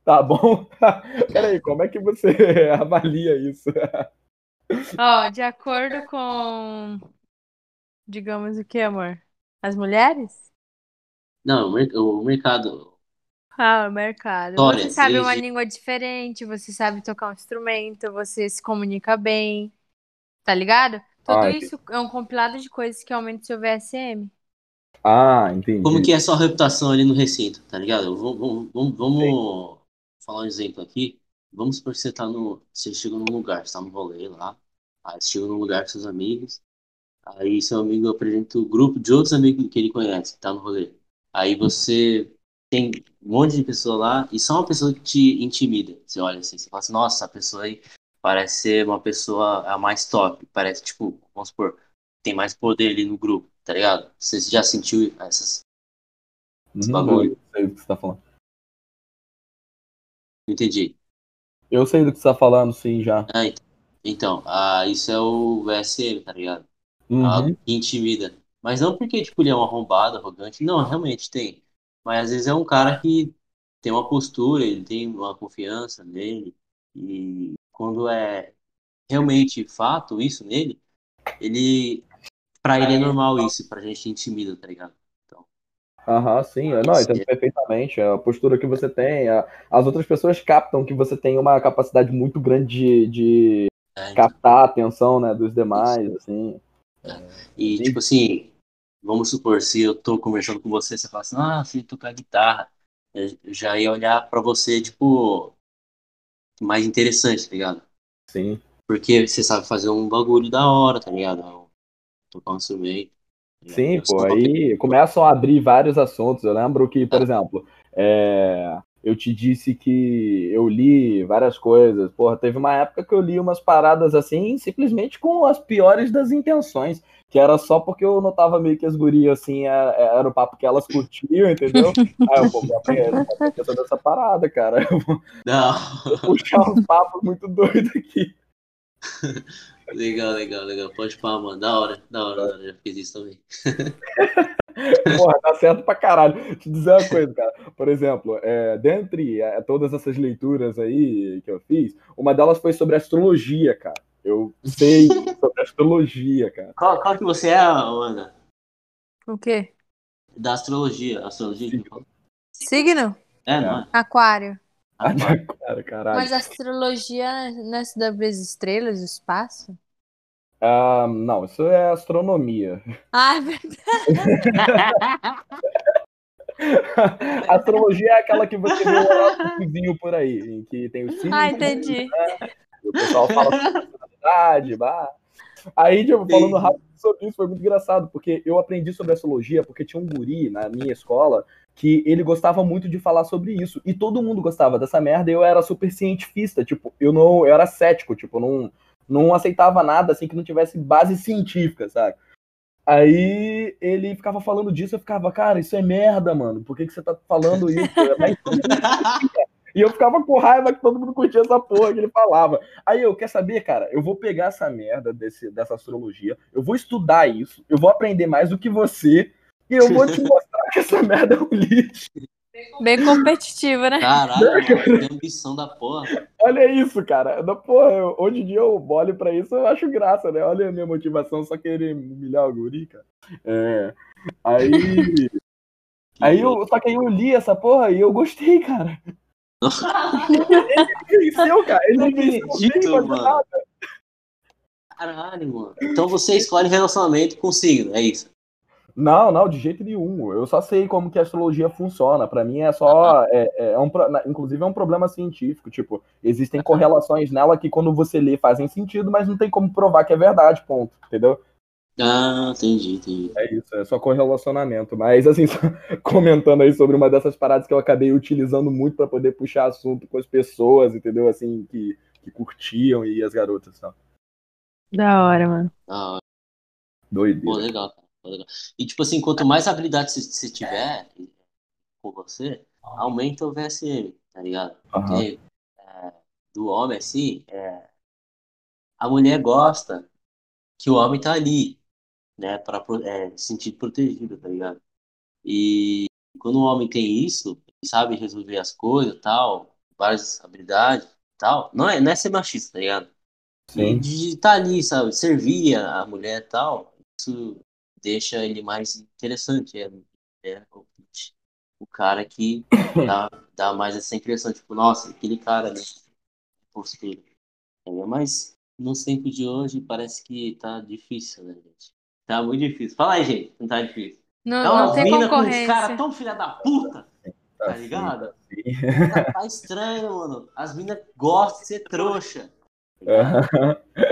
Tá bom? [LAUGHS] Peraí, como é que você [LAUGHS] avalia isso? Ó, de acordo com. Digamos o que, amor? As mulheres? Não, o mer- o mercado. Ah, o mercado. História, Você sabe uma língua diferente, você sabe tocar um instrumento, você se comunica bem. Tá ligado? Tudo Ah, isso é um compilado de coisas que aumenta o seu VSM. Ah, entendi. Como que é a sua reputação ali no recinto, tá ligado? Vamos, vamos, vamos, vamos falar um exemplo aqui. Vamos supor que você tá no. Você chega num lugar, você tá no rolê lá. Aí você chega num lugar com seus amigos. Aí seu amigo apresenta o grupo de outros amigos que ele conhece, que tá no rolê. Aí você tem um monte de pessoa lá e só uma pessoa que te intimida. Você olha assim, você fala assim, nossa, essa pessoa aí parece ser uma pessoa a mais top. Parece, tipo, vamos supor, tem mais poder ali no grupo, tá ligado? Você já sentiu essas. Uhum, bagulho. eu sei do que você tá falando. Não entendi. Eu sei do que você tá falando, sim, já. Ah, ent- então, ah, isso é o VSM, tá ligado? Uhum. Algo que intimida. Mas não porque, tipo, ele é um arrombado, arrogante. Não, realmente tem. Mas às vezes é um cara que tem uma postura, ele tem uma confiança nele. E quando é realmente fato isso nele, ele. Pra ele é normal isso, pra gente intimida, tá ligado? Aham, sim. eu- Não, entendo perfeitamente. A postura que você tem. a- As outras pessoas captam que você tem uma capacidade muito grande de, de É, captar a atenção, né, dos demais, assim. E, tipo assim, vamos supor, se eu tô conversando com você, você fala assim, ah, sei tocar guitarra. Eu já ia olhar pra você, tipo, mais interessante, tá ligado? Sim. Porque você sabe fazer um bagulho da hora, tá ligado? Tocar um instrumento. tá? Sim, pô, aí começam a abrir vários assuntos. Eu lembro que, por exemplo, é, eu te disse que eu li várias coisas. Porra, teve uma época que eu li umas paradas assim, simplesmente com as piores das intenções. Que era só porque eu notava meio que as gurias, assim, é- é- era o papo que elas curtiam, entendeu? [LAUGHS] Aí eu, pô, vou aprender vou aprender sobre essa parada, cara. Eu vou Não, [LAUGHS] puxar uns papos muito doidos aqui. [LAUGHS] legal, legal, legal. Pode pá, mano. Da hora, da hora, da hora. Já fiz isso também. Porra, tá certo pra caralho. Te dizer uma coisa, cara. Por exemplo, é, dentre é, todas essas leituras aí que eu fiz, uma delas foi sobre astrologia, cara. Eu sei sobre astrologia, cara. Qual, qual que você é, Ana? O quê? Da astrologia. Astrologia? Signo? É, não é? Aquário. [LAUGHS] Cara, caralho. Mas astrologia não é sobre as estrelas, o espaço? Ah, não, isso é astronomia. Ah, é verdade. [LAUGHS] astrologia é aquela que você vê o horóscopozinho por aí, em que tem o signo. Ah, entendi. E o pessoal fala sobre personalidade, bah. Aí, tipo, falando rápido sobre isso, foi muito engraçado, porque eu aprendi sobre astrologia, porque tinha um guri na minha escola que ele gostava muito de falar sobre isso. E todo mundo gostava dessa merda, e eu era super cientifista, tipo, eu não, eu era cético, tipo, não, não aceitava nada assim que não tivesse base científica, sabe? Aí ele ficava falando disso, eu ficava, cara, isso é merda, mano. Por que, que você tá falando isso? [LAUGHS] E eu ficava com raiva que todo mundo curtia essa porra que ele falava. Aí eu, quer saber, cara? Eu vou pegar essa merda desse, dessa astrologia, eu vou estudar isso, eu vou aprender mais do que você, e eu vou te mostrar que essa merda é um lixo. Bem competitiva, né? Caralho, que ambição da porra. Olha isso, cara. Da porra, eu- hoje em dia eu olho pra isso eu acho graça, né? Olha a minha motivação, só querer humilhar o guri, cara. É. Aí. [LAUGHS] Aí eu, só que aí eu li essa porra e eu gostei, cara. [LAUGHS] Ele venceu, cara. Ele Não acredito, mano. nada. Caralho, mano. Então você escolhe relacionamento com signo, é isso. Não, não, de jeito nenhum. Eu só sei como que a astrologia funciona. Pra mim é só. É, é um, pro- na- inclusive é um problema científico. Tipo, existem correlações nela que quando você lê fazem sentido, mas não tem como provar que é verdade, ponto. Entendeu? Ah, entendi, entendi. É isso, é só correlacionamento. Mas, assim, [LAUGHS] só comentando aí sobre uma dessas paradas que eu acabei utilizando muito pra poder puxar assunto com as pessoas, entendeu? Assim, que, que curtiam e as garotas, tá? Da hora, mano. Ah, pô, Doideira. Pô, legal. E tipo assim, quanto mais habilidade você- tiver com você, aumenta o VSM, tá ligado? Porque é, do homem, assim, é, a mulher gosta que o homem tá ali, né, pra é, se sentir protegido, tá ligado? E quando o homem tem isso, sabe resolver as coisas, tal, várias habilidades, tal, não é, não é ser machista, tá ligado? Sim. de estar ali, sabe, servir a mulher e tal, isso deixa ele mais interessante. É, é o, o cara que dá, dá mais essa impressão, tipo, nossa, aquele cara ali, postura. Entendeu? Mas nos tempos de hoje parece que tá difícil, né, gente? Tá muito difícil. Fala aí, gente, não tá difícil. Não, É não uma tem mina com uns concorrência. caras tão filha da puta, tá Assim, ligado? assim. Tá, tá estranho, mano. As minas gostam de ser trouxa. tá.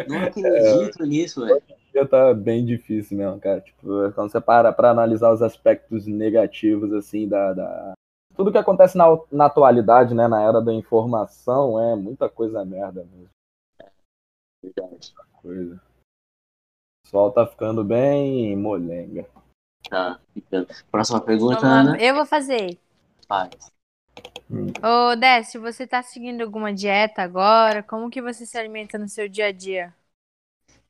Não acredito nisso, velho. Dia tá bem difícil mesmo, cara. Tipo, quando você para pra analisar os aspectos negativos, assim, da. da- Tudo que acontece na, na atualidade, né, na era da informação, é muita coisa merda mesmo. Verdade. Coisa. O sol tá ficando bem molenga. Tá, ficando. Próxima pergunta, Vamos lá, Ana. Eu vou fazer. Faz. Ô, Décio, você tá seguindo alguma dieta agora? Como que você se alimenta no seu dia a dia?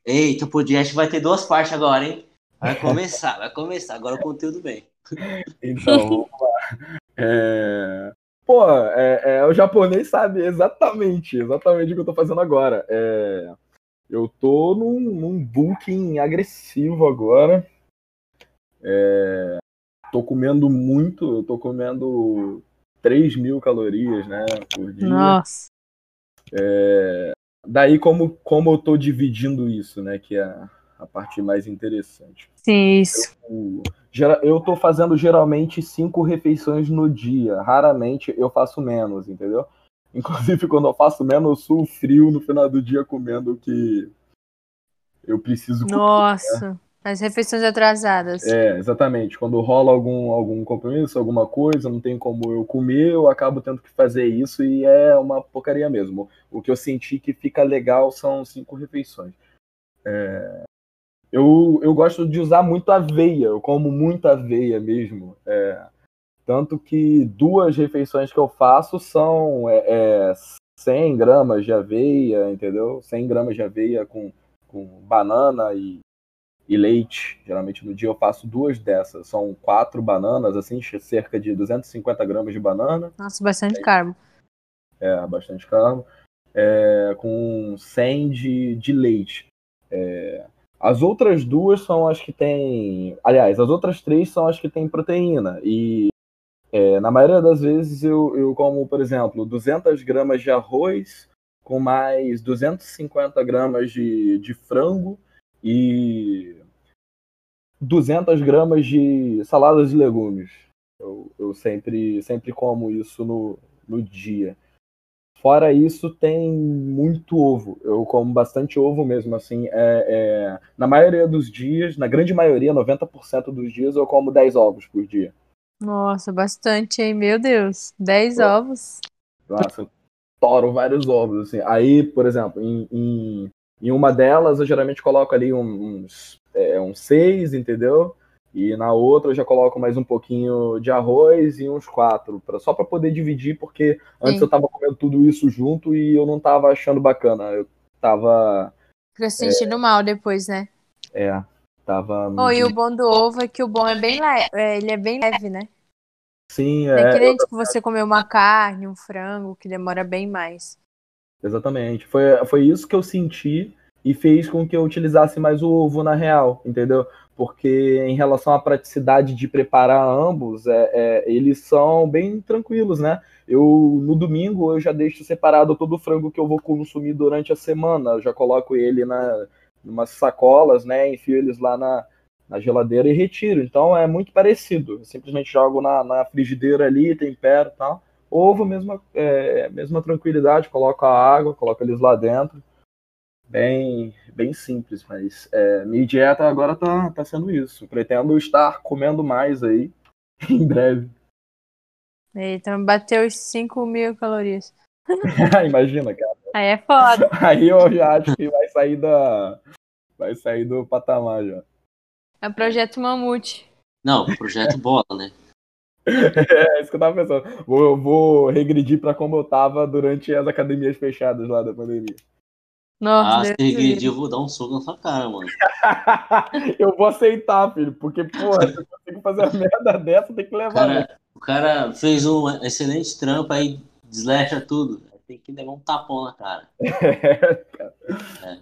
Eita, o podcast vai ter duas partes agora, hein? Vai [LAUGHS] começar, vai começar. Agora o conteúdo vem. Então, [LAUGHS] vamos lá. É... Pô, é, é, o japonês sabe exatamente, exatamente o que eu tô fazendo agora. É, eu tô num, num booking agressivo agora. É, tô comendo muito, eu tô comendo 3 mil calorias, né, por dia. Nossa. Daí, como, como eu tô dividindo isso, né, que é a, a parte mais interessante. Sim, isso. Eu tô fazendo geralmente cinco refeições no dia. Raramente eu faço menos, entendeu? [LAUGHS] Inclusive, quando eu faço menos, eu suo frio no final do dia comendo o que eu preciso comer. Nossa. As refeições atrasadas. É, exatamente. Quando rola algum, algum compromisso, alguma coisa, não tem como eu comer, eu acabo tendo que fazer isso e é uma porcaria mesmo. O que eu senti que fica legal são cinco refeições. É, eu, eu gosto de usar muito aveia, eu como muita aveia mesmo. É, tanto que duas refeições que eu faço são é, é, 100 gramas de aveia, entendeu? 100 gramas de aveia com, com banana e e leite. Geralmente no dia eu faço duas dessas. São quatro bananas, assim, cerca de 250 gramas de banana, Nossa, bastante carbo. é bastante carbo, é, com 100 de, de leite. É, as outras duas são as que têm. Aliás, as outras três são as que têm proteína. E é, na maioria das vezes eu, eu como, por exemplo, 200 gramas de arroz com mais 250 gramas de, de frango e 200 gramas de salada de legumes. Eu, eu sempre, sempre como isso no, no dia. Fora isso, tem muito ovo. Eu como bastante ovo mesmo, assim. É, é, na maioria dos dias, na grande maioria, 90% dos dias, eu como 10 ovos por dia. Nossa, bastante, hein? Meu Deus. 10 Pô. ovos. Nossa, eu toro vários ovos, assim. Aí, por exemplo, em, em, em uma delas, eu geralmente coloco ali uns, é, uns seis, entendeu? E na outra eu já coloco mais um pouquinho de arroz e uns quatro, pra, só para poder dividir, porque antes Sim. eu tava comendo tudo isso junto e eu não tava achando bacana. Eu tava. Fica se sentindo mal depois, né? É, tava. Oh, e o bom do ovo é que o bom é bem leve, ele é bem leve, né? Sim, É, é, que nem tipo, você comer uma carne, um frango, que demora bem mais. Exatamente. Foi, foi isso que eu senti e fez com que eu utilizasse mais o ovo na real, entendeu? Porque em relação à praticidade de preparar ambos, é, é, eles são bem tranquilos, né? Eu no domingo eu já deixo separado todo o frango que eu vou consumir durante a semana. Eu já coloco ele na umas sacolas, né? Enfio eles lá na, na geladeira e retiro. Então é muito parecido. Eu simplesmente jogo na, na frigideira ali, tempero e tal. Ovo, mesma, é, mesma tranquilidade, coloco a água, coloco eles lá dentro. Bem, bem simples, mas é, minha dieta agora tá, tá sendo isso. Pretendo estar comendo mais aí [LAUGHS] em breve. Então bateu os 5 mil calorias. [LAUGHS] Imagina, cara. Aí é foda. [LAUGHS] Aí eu já acho que vai sair da. Vai sair do patamar já. É o projeto Mamute. Não, projeto bola, né? [LAUGHS] É isso que eu tava pensando. Vou, eu vou regredir pra como eu tava durante as academias fechadas lá da pandemia. Nossa, Ah, se regredir, eu vou dar um soco na sua cara, mano. [LAUGHS] eu vou aceitar, filho, porque, porra, se eu consigo fazer uma merda dessa, tem que levar. né? cara, o cara fez um excelente trampo, aí deslecha tudo. Tem que levar um tapão na cara. [LAUGHS] É, cara.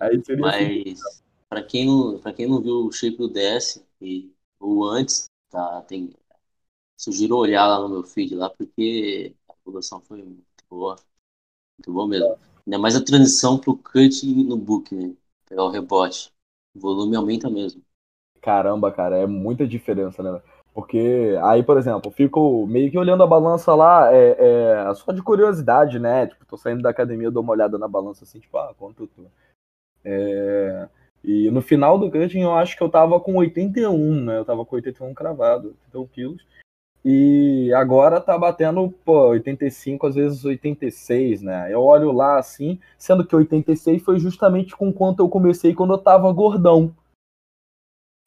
Aí seria assim. Mas pra quem não, pra quem não viu o shape do DS e o antes, tá, tem, sugiro olhar lá no meu feed lá, porque a evolução foi muito boa. Muito boa mesmo. Ainda mais a transição pro cut no book, né? Pegar o rebote. O volume aumenta mesmo. Caramba, cara, é muita diferença, né? Porque aí, por exemplo, fico meio que olhando a balança lá, é, é, só de curiosidade, né? Tipo, tô saindo da academia, dou uma olhada na balança assim, tipo, ah, quanto. É, e no final do cutting eu acho que eu tava com 81, né? Eu tava com 81 cravado, 81 quilos. E agora tá batendo, pô, 85, às vezes 86, né? Eu olho lá assim, sendo que 86 foi justamente com quanto eu comecei quando eu tava gordão.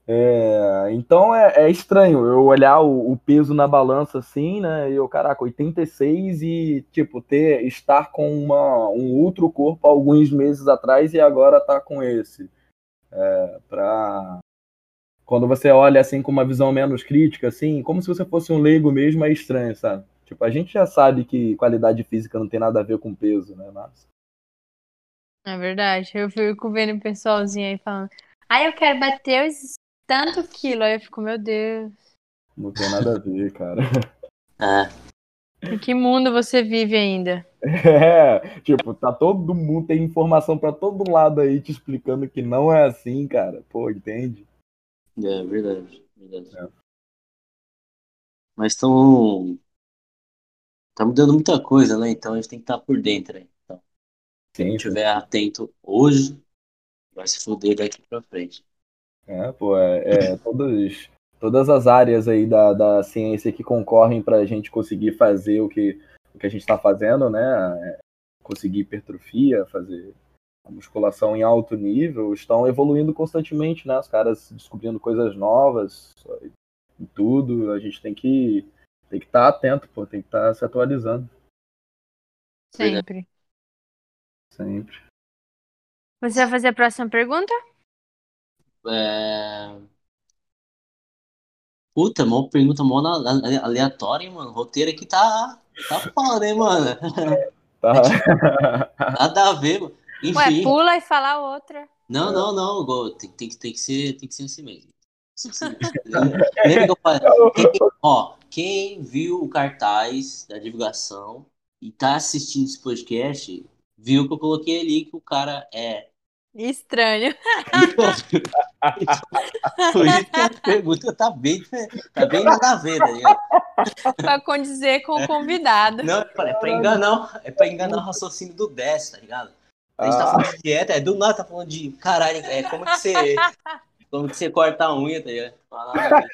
É, então é, é estranho eu olhar o, o peso na balança assim, né? E eu, caraca, 86 e, tipo, ter, estar com uma, um outro corpo alguns meses atrás e agora tá com esse. É, pra... Quando você olha assim com uma visão menos crítica, assim, como se você fosse um leigo mesmo, é estranho, sabe? Tipo, a gente já sabe que qualidade física não tem nada a ver com peso, né? Mas... É verdade. Eu fico vendo o pessoalzinho aí falando. Ai, eu quero bater os tanto quilo. Aí eu fico, meu Deus. Não tem nada a ver, cara. É, Em que mundo você vive ainda? É, tipo, tá todo mundo, tem informação pra todo lado aí te explicando que não é assim, cara. Pô, entende? É verdade. verdade. É. Mas estão. Tá mudando muita coisa, né? Então a gente tem que estar por dentro aí. Então, se Sim, não estiver atento hoje, vai se foder daqui pra frente. É, pô, é, é todas, todas as áreas aí da, da ciência que concorrem para a gente conseguir fazer o que, o que a gente está fazendo, né? É, conseguir hipertrofia, fazer a musculação em alto nível, estão evoluindo constantemente, né? Os caras descobrindo coisas novas e tudo. A gente tem que tem que estar atento, pô, tem que estar se atualizando Sempre. sempre. Você vai fazer a próxima pergunta? É... Puta, mó pergunta mó aleatória, hein, mano. O roteiro aqui tá, tá foda, hein, mano. Tá? [LAUGHS] Nada a ver, mano. Ué, Enfim. pula e fala outra. Não, não, não. Tem, tem, que- tem, que ser, tem que ser assim mesmo. [LAUGHS] Lembra que eu falei? Quem, ó, quem viu o cartaz da divulgação e tá assistindo esse podcast, viu que eu coloquei ali que o cara é. Estranho. [LAUGHS] Por isso que a pergunta tá bem, tá bem nada a ver, tá pra condizer com o convidado. Não, é pra, é pra enganar, é pra enganar o raciocínio do 10, tá ligado? A gente tá Ah. falando de dieta, é do nada tá falando de caralho, é como que você. [LAUGHS] Como que você corta a unha, tá ligado? Fala nada a ver.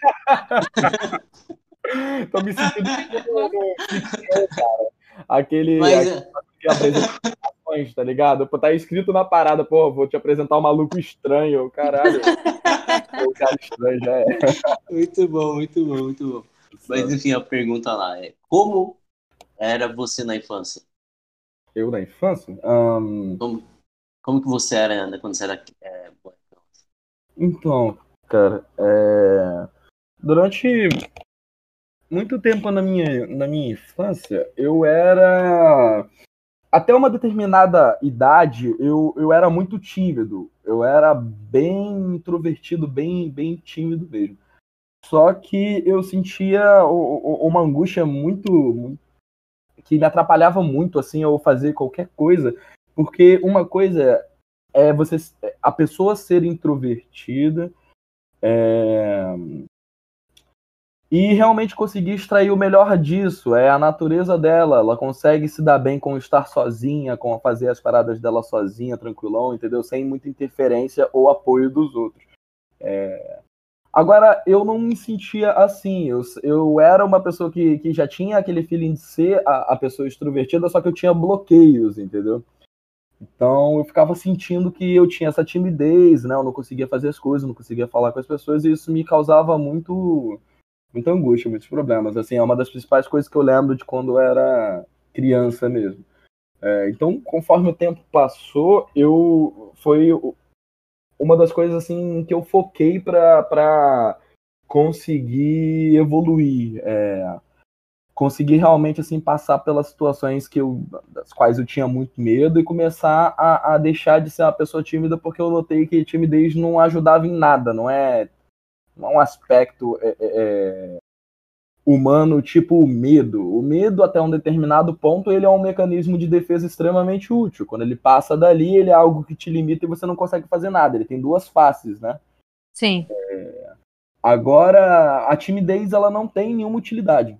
Tô me sentindo [LAUGHS] cara. Aquele, Mas, aquele que apresenta [LAUGHS] apresentações, tá ligado? Tá escrito na parada, pô, vou te apresentar um maluco estranho, caralho. o cara estranho já é. Muito bom, muito bom, muito bom. Mas enfim, a pergunta lá é: como era você na infância? Eu na infância? Um... Como, como que você era né, quando você era é, Então, cara, é... durante muito tempo na minha, na minha infância, eu era. Até uma determinada idade, eu, eu era muito tímido. Eu era bem introvertido, bem, bem tímido mesmo. Só que eu sentia uma angústia muito, que me atrapalhava muito assim eu fazer qualquer coisa, porque uma coisa é você a pessoa ser introvertida é, e realmente conseguir extrair o melhor disso. É a natureza dela. Ela consegue se dar bem com estar sozinha, com fazer as paradas dela sozinha, tranquilão, entendeu? Sem muita interferência ou apoio dos outros. É... Agora, eu não me sentia assim. Eu, eu era uma pessoa que, que já tinha aquele feeling de ser a, a pessoa extrovertida, só que eu tinha bloqueios, entendeu? Então eu ficava sentindo que eu tinha essa timidez, né? Eu não conseguia fazer as coisas, não conseguia falar com as pessoas, e isso me causava muito muita angústia, muitos problemas. Assim, é uma das principais coisas que eu lembro de quando eu era criança mesmo. É, então, conforme o tempo passou, eu foi uma das coisas assim que eu foquei para conseguir evoluir, é, conseguir realmente assim passar pelas situações que eu, das quais eu tinha muito medo e começar a, a deixar de ser uma pessoa tímida porque eu notei que timidez não ajudava em nada, não é um aspecto é, é, é, humano tipo o medo. O medo, até um determinado ponto, ele é um mecanismo de defesa extremamente útil. Quando ele passa dali, ele é algo que te limita e você não consegue fazer nada. Ele tem duas faces, né? Sim. É... Agora, a timidez, ela não tem nenhuma utilidade.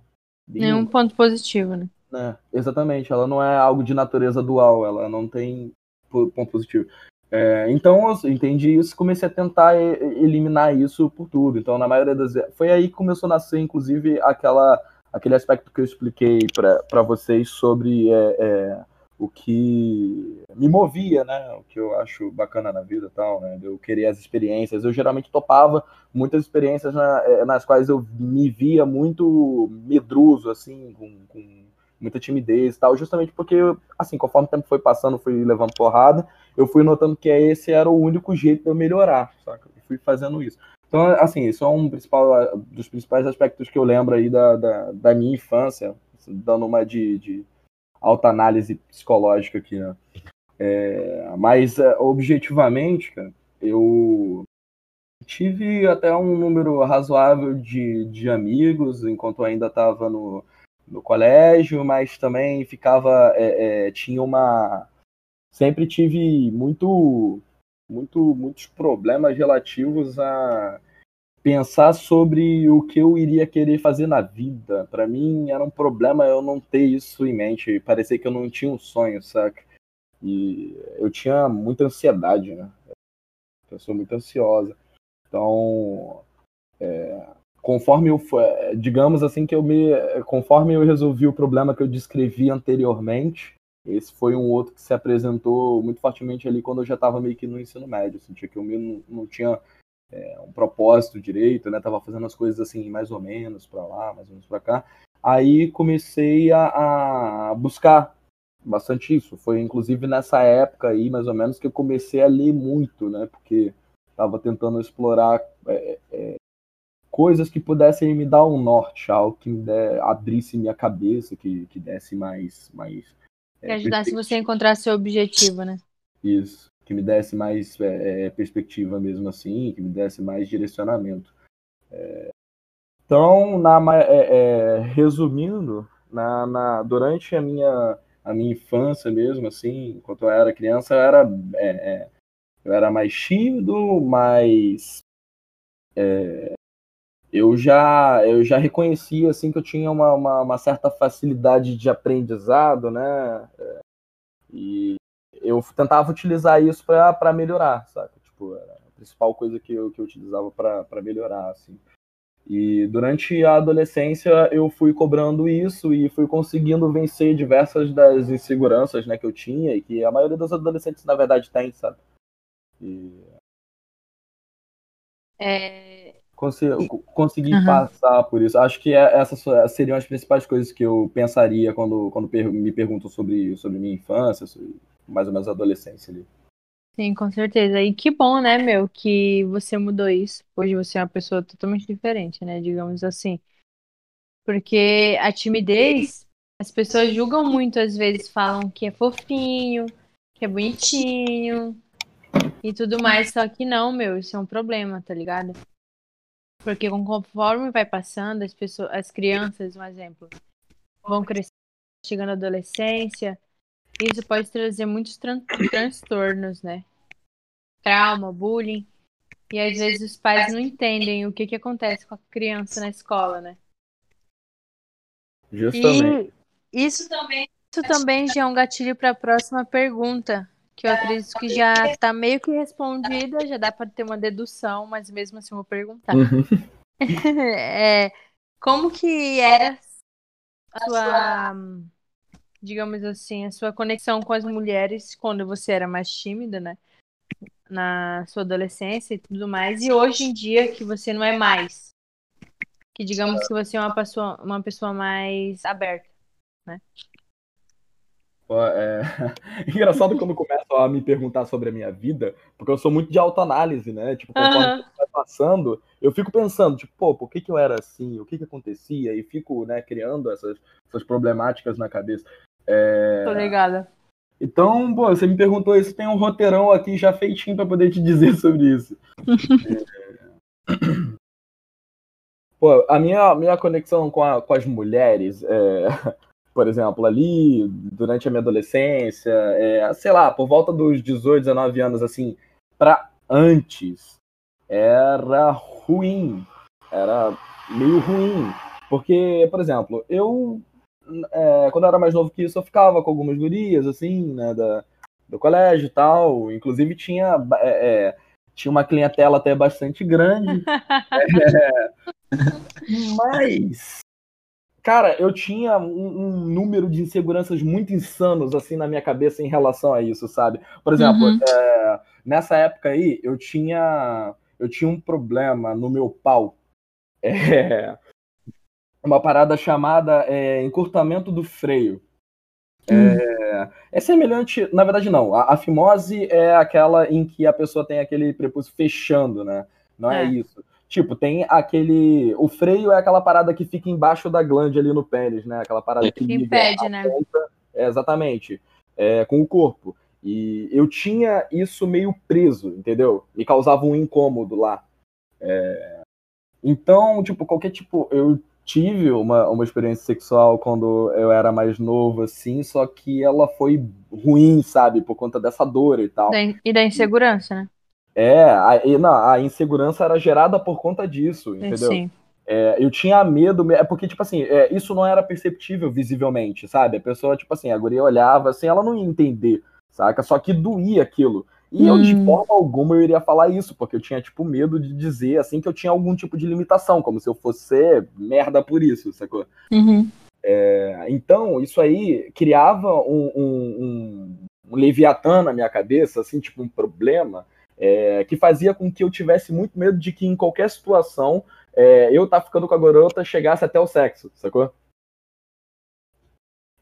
Nenhum ponto positivo, né? É, exatamente. Ela não é algo de natureza dual. Ela não tem ponto positivo. É, então eu entendi isso comecei a tentar eliminar isso por tudo. Então, na maioria das foi aí que começou a nascer, inclusive, aquela, aquele aspecto que eu expliquei para vocês sobre é, é, o que me movia, né? O que eu acho bacana na vida tal, né? Eu queria as experiências. Eu geralmente topava muitas experiências na, é, nas quais eu me via muito medroso, assim, com, com muita timidez e tal, justamente porque, assim, conforme o tempo foi passando, fui levando porrada, eu fui notando que esse era o único jeito de eu melhorar, saca? Eu fui fazendo isso. Então, assim, isso é um principal, dos principais aspectos que eu lembro aí da, da, da minha infância, dando uma de, de alta análise psicológica aqui, né? É, mas, é, objetivamente, cara, eu tive até um número razoável de, de amigos enquanto ainda estava no, no colégio, mas também ficava. É, é, tinha uma. Sempre tive muito, muito, muitos problemas relativos a pensar sobre o que eu iria querer fazer na vida. Para mim era um problema eu não ter isso em mente, parecia que eu não tinha um sonho, saca? E eu tinha muita ansiedade, né? Eu sou muito ansiosa. Então, é, conforme eu digamos assim que eu me conforme eu resolvi o problema que eu descrevi anteriormente esse foi um outro que se apresentou muito fortemente ali quando eu já estava meio que no ensino médio sentia que eu não, não tinha é, um propósito direito né tava fazendo as coisas assim mais ou menos para lá mais ou menos para cá aí comecei a, a buscar bastante isso foi inclusive nessa época aí mais ou menos que eu comecei a ler muito né porque estava tentando explorar é, é, coisas que pudessem me dar um norte, algo que me der, abrisse minha cabeça, que, que desse mais. mais que é, ajudasse você a encontrar seu objetivo, né? Isso. Que me desse mais é, é, perspectiva mesmo assim, que me desse mais direcionamento. É, então, na, é, resumindo, na, na, durante a minha, a minha infância mesmo, assim, enquanto eu era criança, eu era, eu era mais tímido, mais é, eu já eu já reconhecia assim que eu tinha uma, uma, uma certa facilidade de aprendizado, né? É, e eu tentava utilizar isso para melhorar, sabe? Tipo, a principal coisa que eu, que eu utilizava para melhorar, assim. E durante a adolescência eu fui cobrando isso e fui conseguindo vencer diversas das inseguranças né, que eu tinha e que a maioria dos adolescentes na verdade tem, sabe? E... É... Consegui, consegui uhum. passar por isso. Acho que é, essas seriam as principais coisas que eu pensaria quando, quando me perguntam sobre, sobre minha infância, sobre mais ou menos a adolescência ali. Sim, com certeza. E que bom, né, meu, que você mudou isso. Hoje você é uma pessoa totalmente diferente, né, digamos assim. Porque a timidez, as pessoas julgam muito, às vezes falam que é fofinho, que é bonitinho e tudo mais, só que não, meu, isso é um problema, tá ligado? Porque conforme vai passando, as pessoas, as crianças, um exemplo, vão crescendo, chegando à adolescência, isso pode trazer muitos tran transtornos, né? Trauma, bullying. E às vezes os pais não entendem o que, que acontece com a criança na escola, né? Justamente. E isso também, isso também já é um gatilho para a próxima pergunta, que eu acredito que já está meio que respondida, já dá para ter uma dedução, mas mesmo assim vou perguntar. Uhum. [LAUGHS] é, como que era a sua digamos assim, a sua conexão com as mulheres quando você era mais tímida, né? Na sua adolescência e tudo mais, e hoje em dia que você não é mais. Que digamos que você é uma pessoa, uma pessoa mais aberta, né? É... [LAUGHS] Engraçado quando começam a me perguntar sobre a minha vida, porque eu sou muito de autoanálise, né? Tipo, conforme vai passando, eu fico pensando, tipo, pô, por que, que eu era assim? O que, que acontecia? E fico, né, criando essas, essas problemáticas na cabeça. É... Tô ligada. Então, pô, você me perguntou isso, tem um roteirão aqui já feitinho para poder te [LAUGHS] dizer sobre isso. é... [LAUGHS] Pô, a minha, minha conexão com, a, com as mulheres, é... por exemplo, ali, durante a minha adolescência, é, sei lá, por volta dos 18, 19 anos, assim, para antes, era ruim. Era meio ruim. Porque, por exemplo, eu é, quando eu era mais novo que isso, eu ficava com algumas gurias, assim, né, da, do colégio e tal. Inclusive tinha, é, é, tinha uma clientela até bastante grande. [LAUGHS] É, mas, cara, eu tinha um, um, número de inseguranças muito insanos, assim, na minha cabeça em relação a isso, sabe? Por exemplo, uhum. É, nessa época aí, eu tinha, eu tinha um problema no meu pau. [LAUGHS] É, uma parada chamada é, encurtamento do freio. Hum. É, é, semelhante, na verdade não. A, a, fimose é aquela em que a pessoa tem aquele prepúcio fechando, né? Não é. é. isso. Tipo, tem aquele. O freio é aquela parada que fica embaixo da glande ali no pênis, né? Aquela parada que, que impede, né? Ponta, é, exatamente. É, com o corpo. E eu tinha isso meio preso, entendeu? Me causava um incômodo lá. É... Então, tipo, qualquer tipo. Eu tive uma, uma experiência sexual quando eu era mais novo, assim, só que ela foi ruim, sabe, por conta dessa dor e tal. E da insegurança, né? É, a, e, não, a insegurança era gerada por conta disso, entendeu? Sim. É, eu tinha medo, é porque, tipo assim, é, isso não era perceptível visivelmente, sabe? A pessoa, tipo assim, a guria olhava, assim, ela não ia entender, saca? Só que doía aquilo. E hum. eu, de hum. forma alguma, eu iria falar isso, porque eu tinha, tipo, medo de dizer, assim, que eu tinha algum tipo de limitação, como se eu fosse merda por isso, sacou? Uhum. É, então, isso aí criava um, um, um, um, leviatã na minha cabeça, assim, tipo, um problema, é, que fazia com que eu tivesse muito medo de que em qualquer situação é, eu tá ficando com a garota chegasse até o sexo, sacou?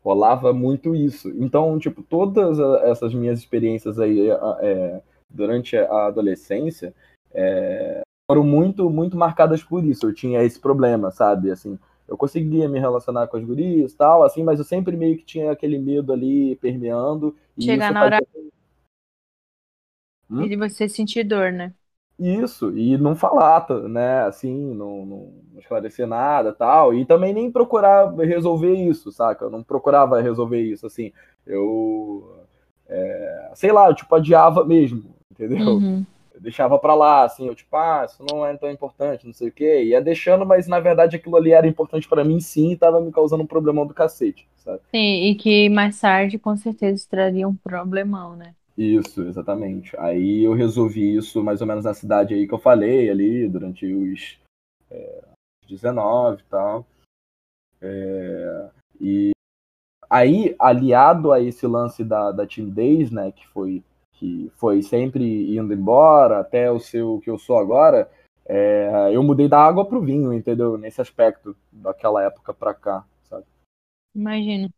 rolava muito isso. Então, tipo, todas essas minhas experiências aí é, durante a adolescência é, foram muito, muito marcadas por isso. Eu tinha esse problema, sabe? Assim, eu conseguia me relacionar com as gurias e tal, assim, mas eu sempre meio que tinha aquele medo ali permeando. Chegar na hora. Hum? E de você sentir dor, né? Isso, e não falar, né, assim, não, não, esclarecer nada tal, e também nem procurar resolver isso, saca? Eu não procurava resolver isso, assim, eu, é, sei lá, eu, tipo, adiava mesmo, entendeu? Uhum. Eu deixava pra lá, assim, eu, tipo, ah, isso não é tão importante, não sei o quê, ia deixando, mas na verdade aquilo ali era importante para mim sim, e tava me causando um problemão do cacete, sabe? Sim, e que mais tarde, com certeza, traria um problemão, né? Isso, exatamente. Aí eu resolvi isso mais ou menos na cidade aí que eu falei, ali, durante os. É, 19 e tal. É, e aí, aliado a esse lance da, da timidez, né, que foi, que foi sempre indo embora, até o seu que eu sou agora, é, eu mudei da água pro vinho, entendeu? Nesse aspecto, daquela época pra cá, sabe? Imagino.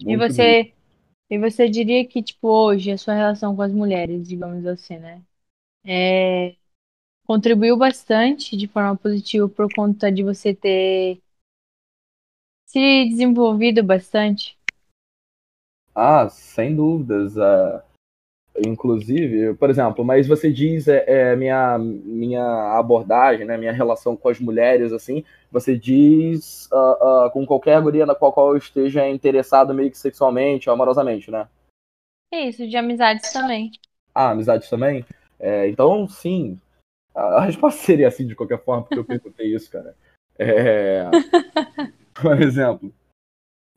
E você, e você diria que, tipo, hoje a sua relação com as mulheres, digamos assim, né? É, contribuiu bastante de forma positiva por conta de você ter se desenvolvido bastante? Ah, sem dúvidas. Uh, inclusive, por exemplo, mas você diz é, é, minha minha abordagem, né, minha relação com as mulheres, assim, você diz uh, uh, com qualquer guria na qual, qual eu esteja interessado meio que sexualmente ou amorosamente, né? É isso, de amizades também. Ah, amizades também? É, então, sim. A, resposta seria assim de qualquer forma, porque eu [LAUGHS] perguntei isso, cara. É, [LAUGHS] por exemplo,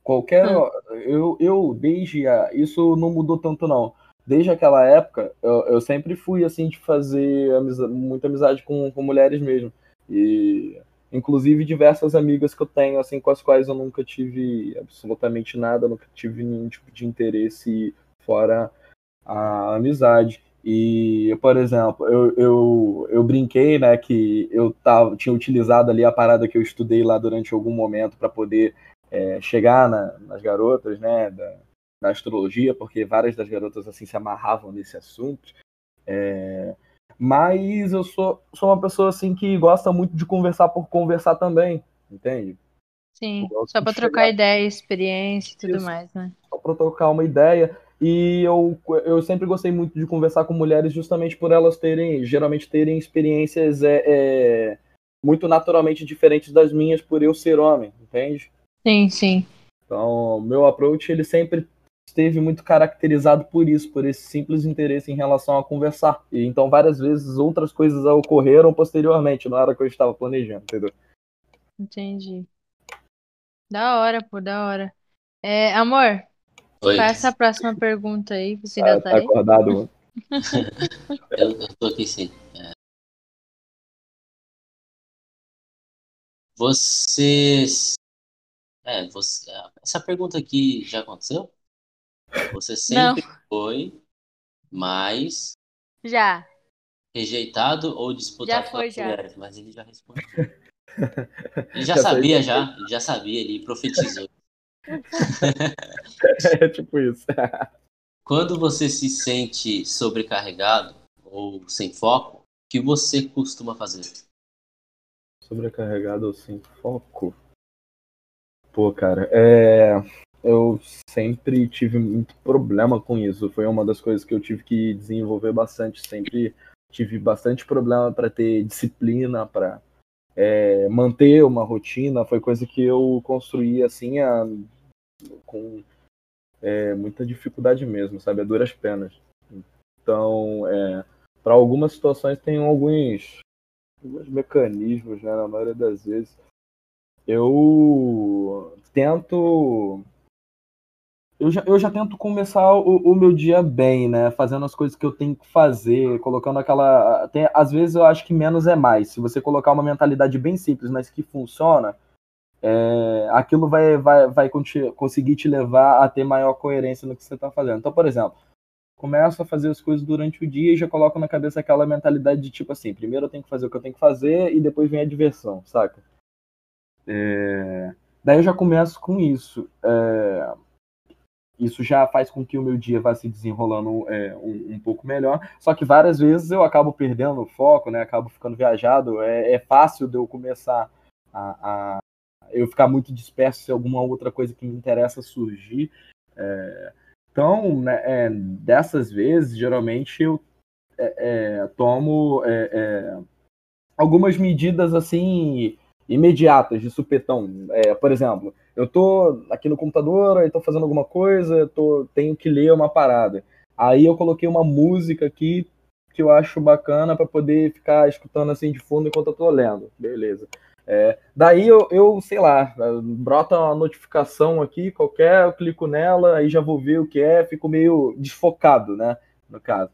qualquer. Hum. Eu, eu desde. A, isso não mudou tanto, não desde aquela época, eu, eu sempre fui assim de fazer amizade, muita amizade com, com mulheres mesmo. E inclusive diversas amigas que eu tenho, assim, com as quais eu nunca tive absolutamente nada, nunca tive nenhum tipo de interesse fora a amizade. E, por exemplo, eu, eu, eu brinquei, né, que eu tava, tinha utilizado ali a parada que eu estudei lá durante algum momento para poder é, chegar na, nas garotas, né, da, da astrologia, porque várias das garotas assim se amarravam nesse assunto. É... Mas eu sou, sou uma pessoa assim que gosta muito de conversar por conversar também, entende? Sim, só para trocar ideia, experiência e tudo Isso. mais, né? Só para trocar uma ideia. E eu, eu sempre gostei muito de conversar com mulheres justamente por elas terem, geralmente terem experiências é, é, muito naturalmente diferentes das minhas por eu ser homem, entende? Sim, sim. Então, meu approach, ele sempre esteve muito caracterizado por isso, por esse simples interesse em relação a conversar. E então várias vezes outras coisas ocorreram posteriormente, não era o que eu estava planejando, entendeu? Entendi. Da hora, pô, da hora. É, amor, Oi. faça a próxima pergunta aí, você ainda ah, tá, tá aí? acordado, mano. [LAUGHS] eu, eu tô aqui sim. É... Vocês. É, você... Essa pergunta aqui já aconteceu? Você sempre Não. foi mais Já. rejeitado ou disputado Já foi, já. mulheres, mas ele já respondeu. [LAUGHS] Ele já, Já sabia, já. Ele já sabia, ele profetizou. [LAUGHS] É tipo isso. [LAUGHS] Quando você se sente sobrecarregado ou sem foco, o que você costuma fazer? Sobrecarregado ou sem foco? Pô, cara, é eu sempre tive muito problema com isso. Foi uma das coisas que eu tive que desenvolver bastante. Sempre tive bastante problema para ter disciplina, para é, manter uma rotina. Foi coisa que eu construí assim a, com é, muita dificuldade mesmo, sabe? A duras penas. Então, é, para algumas situações tem alguns, alguns mecanismos, né? Na maioria das vezes. Eu tento eu já, eu já tento começar o, o, meu dia bem, né? Fazendo as coisas que eu tenho que fazer, colocando aquela. Tem, às vezes eu acho que menos é mais. Se você colocar uma mentalidade bem simples, mas que funciona, é, aquilo vai, vai, vai conseguir te levar a ter maior coerência no que você está fazendo. Então, por exemplo, começo a fazer as coisas durante o dia e já coloco na cabeça aquela mentalidade de tipo assim: primeiro eu tenho que fazer o que eu tenho que fazer e depois vem a diversão, saca? É, daí eu já começo com isso. É, isso já faz com que o meu dia vá se desenrolando é, um, um, pouco melhor. Só que várias vezes eu acabo perdendo o foco, né? Acabo ficando viajado. É, é fácil de eu começar a, a, eu ficar muito disperso se alguma outra coisa que me interessa surgir. É, então, né, é, dessas vezes, geralmente eu é, é, tomo algumas medidas assim imediatas de supetão. por exemplo, eu tô aqui no computador, aí tô fazendo alguma coisa, tô, tenho que ler uma parada. Aí eu coloquei uma música aqui que eu acho bacana para poder ficar escutando assim de fundo enquanto eu tô lendo. Beleza. É, daí eu, eu, sei lá, brota uma notificação aqui, qualquer, eu clico nela, aí já vou ver o que é, fico meio desfocado, né? No caso.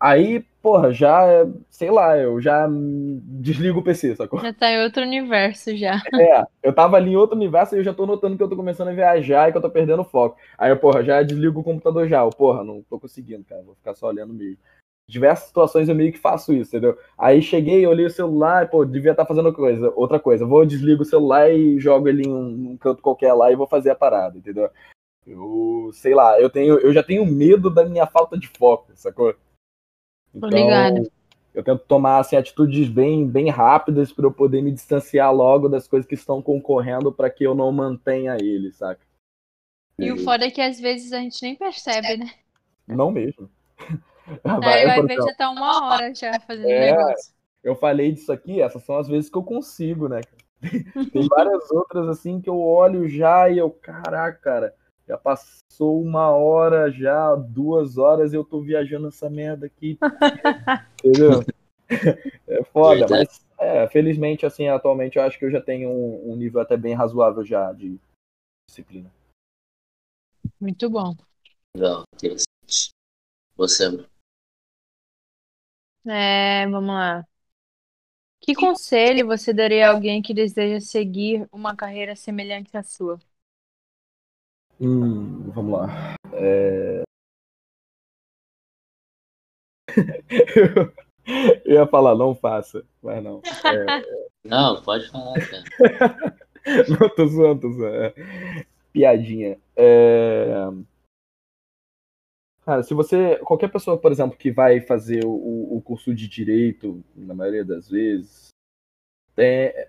Aí, porra, já, sei lá, eu já [LAUGHS] desligo o PC, sacou? Já tá em outro universo já. É, eu tava ali em outro universo e eu já tô notando que eu tô começando a viajar e que eu tô perdendo foco. Aí, porra, já desligo o computador já. Eu, porra, não tô conseguindo, cara, vou ficar só olhando mesmo. Diversas situações eu meio que faço isso, entendeu? Aí cheguei, olhei o celular, pô, devia estar tá fazendo coisa, outra coisa. Vou, desligo o celular e jogo ele em um, um canto qualquer lá e vou fazer a parada, entendeu? Eu, sei lá, eu tenho, eu já tenho medo da minha falta de foco, sacou? Então, eu tento tomar assim, atitudes bem, bem rápidas para eu poder me distanciar logo das coisas que estão concorrendo para que eu não mantenha ele, saca? E o foda é que às vezes a gente nem percebe, né? Não mesmo. [LAUGHS] [LAUGHS] Vai, Aí vai ver já tá uma hora já fazendo é, negócio. Eu falei disso aqui, essas são as vezes que eu consigo, né? [LAUGHS] Tem várias outras assim que eu olho já e eu, caraca, cara, já passou uma hora já, duas horas, e eu tô viajando essa merda aqui. [LAUGHS] Entendeu? É foda, mas é, felizmente, assim, atualmente eu acho que eu já tenho um, um nível até bem razoável já de disciplina. Muito bom. Legal, interessante. Você. É, vamos lá. Que conselho você daria a alguém que deseja seguir uma carreira semelhante à sua? Hum, vamos lá. É... [LAUGHS] Eu ia falar, não faça, mas não. É... [LAUGHS] Não, pode falar, cara. [LAUGHS] não, tô zoando, tô zoando. É... Piadinha. É... Cara, se você. Qualquer pessoa, por exemplo, que vai fazer o, o curso de direito, na maioria das vezes, é,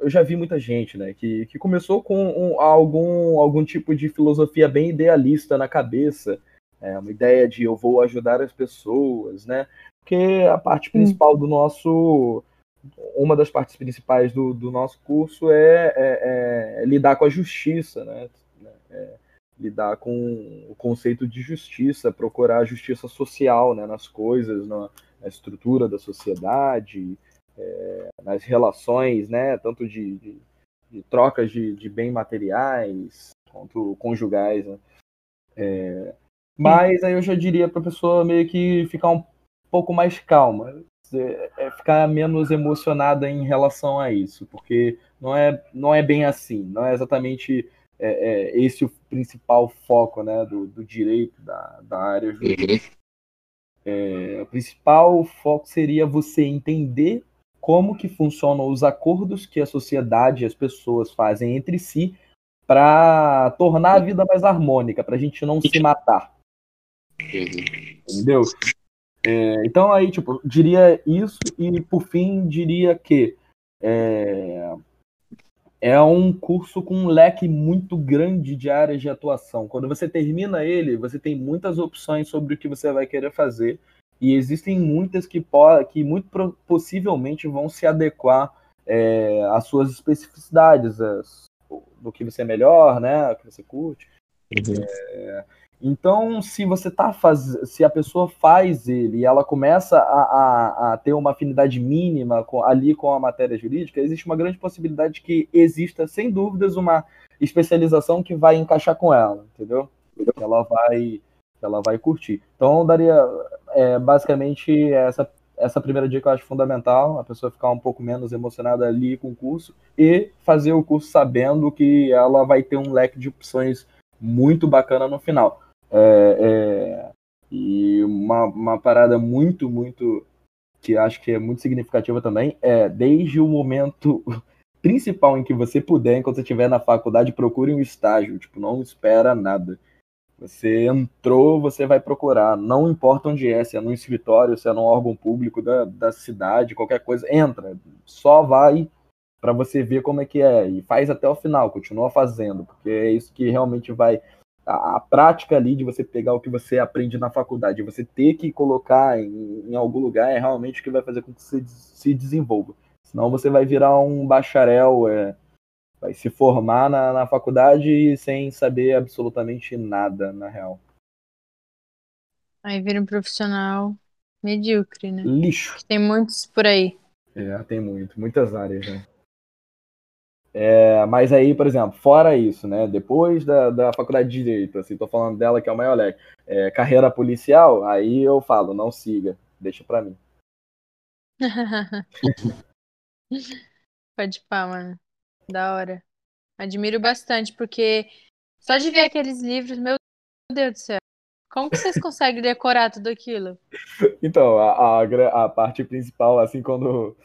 eu já vi muita gente, né, que, que começou com um, algum, algum tipo de filosofia bem idealista na cabeça, é, uma ideia de eu vou ajudar as pessoas, né, porque a parte principal do nosso, uma das partes principais do, do nosso curso é, é, é lidar com a justiça, né, é, lidar com o conceito de justiça, procurar a justiça social, né, nas coisas, na, na estrutura da sociedade, é, nas relações, né, tanto de, de, de trocas de, de bens materiais quanto conjugais. Né? É, mas aí eu já diria para a pessoa meio que ficar um pouco mais calma, é, ficar menos emocionada em relação a isso, porque não é, não é bem assim, não é exatamente é, é, esse o principal foco né, do, do direito, da, da área jurídica. Uhum. É, o principal foco seria você entender como que funcionam os acordos que a sociedade e as pessoas fazem entre si para tornar a vida mais harmônica, para a gente não se matar. Entendeu? É, então aí, tipo, diria isso e por fim diria que é, é um curso com um leque muito grande de áreas de atuação. Quando você termina ele, você tem muitas opções sobre o que você vai querer fazer e existem muitas que, que muito possivelmente vão se adequar é, às suas especificidades, as, do que você é melhor, né, o que você curte. Uhum. É, então, se você tá faz... se a pessoa faz ele e ela começa a, a, a ter uma afinidade mínima com, ali com a matéria jurídica, existe uma grande possibilidade que exista, sem dúvidas, uma especialização que vai encaixar com ela, entendeu? Que ela vai, ela vai curtir. Então, daria é, basicamente essa, essa primeira dica eu acho fundamental, a pessoa ficar um pouco menos emocionada ali com o curso e fazer o curso sabendo que ela vai ter um leque de opções muito bacana no final. É, é, e uma, uma parada muito, muito que acho que é muito significativa também é desde o momento [LAUGHS] principal em que você puder, enquanto você estiver na faculdade, procure um estágio, tipo, não espera nada. Você entrou, você vai procurar. Não importa onde é, se é num escritório, se é num órgão público da, da cidade, qualquer coisa, entra. Só vai para você ver como é que é. E faz até o final, continua fazendo, porque é isso que realmente vai. A, a prática ali de você pegar o que você aprende na faculdade, você ter que colocar em, em algum lugar, é realmente o que vai fazer com que você se desenvolva. Senão você vai virar um bacharel. É, vai se formar na, na faculdade sem saber absolutamente nada, na real. Aí vira um profissional medíocre, né? Lixo. Tem muitos por aí. É, tem muito, muitas áreas, né? É, mas aí, por exemplo, fora isso, né? Depois da, da faculdade de Direito, assim, tô falando dela que é o maior leque. É, carreira policial, aí eu falo, não siga, deixa pra mim. [LAUGHS] Pode pá, mano. Da hora. Admiro bastante, porque só de ver aqueles livros, meu Deus do céu. Como que vocês conseguem decorar tudo aquilo? [LAUGHS] Então, a, a, a parte principal, assim, quando.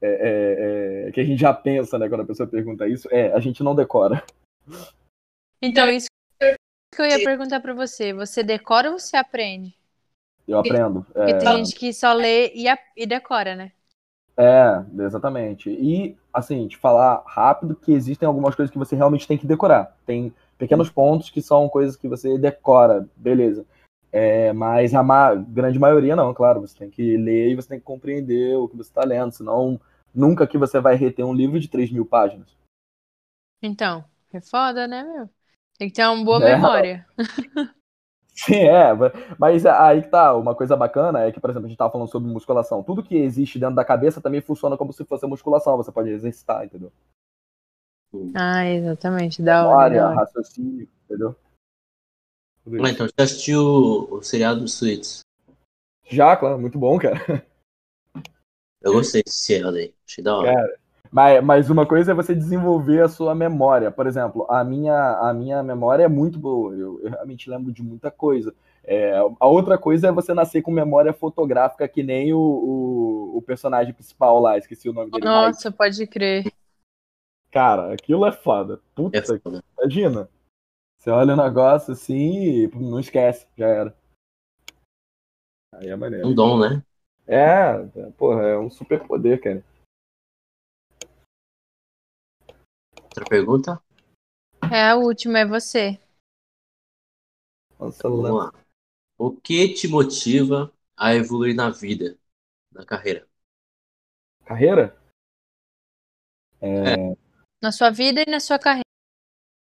É, é, é, que a gente já pensa, né, quando a pessoa pergunta isso, é a gente não decora. Então, isso que eu ia perguntar pra você. Você decora ou você aprende? Eu aprendo. Porque é. tem gente que só lê e, e decora, né? É, exatamente. E, assim, te falar rápido que existem algumas coisas que você realmente tem que decorar. Tem pequenos pontos que são coisas que você decora, beleza. É, mas a ma- grande maioria não, claro. Você tem que ler e você tem que compreender o que você está lendo, senão nunca que você vai reter um livro de 3 mil páginas. Então, é foda, né, meu? Tem que ter uma boa É. memória. [LAUGHS] Sim, é, mas aí que tá, uma coisa bacana é que, por exemplo, a gente tava falando sobre musculação. Tudo que existe dentro da cabeça também funciona como se fosse musculação, você pode exercitar, entendeu? Ah, exatamente. Da hora, hora. raciocínio, entendeu? Ah, então, você assistiu o, o seriado do Suits? Já, claro, muito bom, cara. Eu gostei desse seriado aí. Achei da hora. Cara, Mas, mas uma coisa é você desenvolver a sua memória. Por exemplo, a minha, a minha memória é muito boa. Eu, eu realmente lembro de muita coisa. É, a outra coisa é você nascer com memória fotográfica, que nem o, o, o personagem principal lá, esqueci o nome dele. Nossa, pode crer. Cara, aquilo é foda. Puta, É foda. imagina. Você olha o negócio assim e não esquece, já era. Aí É maneiro. um dom, né? É, porra, é um super poder, cara. Outra pergunta? É a última, é você. Nossa, Vamos Lula. lá. O que te motiva a evoluir na vida, na carreira? Carreira? Na sua vida e na sua carreira.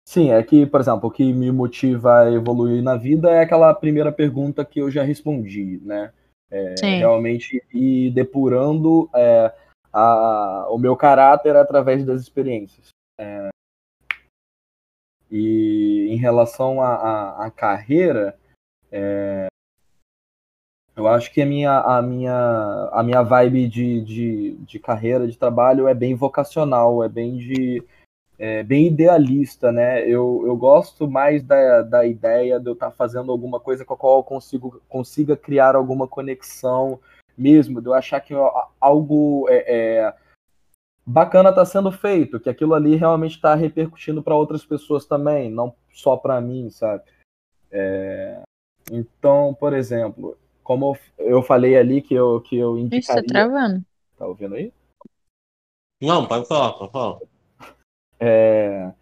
Sim, é que, por exemplo, o que me motiva a evoluir na vida é aquela primeira pergunta que eu já respondi, né? É, Sim. realmente ir depurando é, a- o meu caráter através das experiências. É, e em relação à carreira, é, eu acho que a minha, a minha, a minha vibe de, de, de carreira, de trabalho é bem vocacional, é bem de é, bem idealista, né? Eu, eu gosto mais da, da ideia de eu estar fazendo alguma coisa com a qual eu consigo, consiga criar alguma conexão mesmo, de eu achar que algo é, é, bacana está sendo feito, que aquilo ali realmente está repercutindo para outras pessoas também, não só para mim, sabe? É, então, por exemplo, como eu falei ali que eu, que eu tá indicaria... travando. Tá ouvindo aí? Não, pode falar, pode falar. É,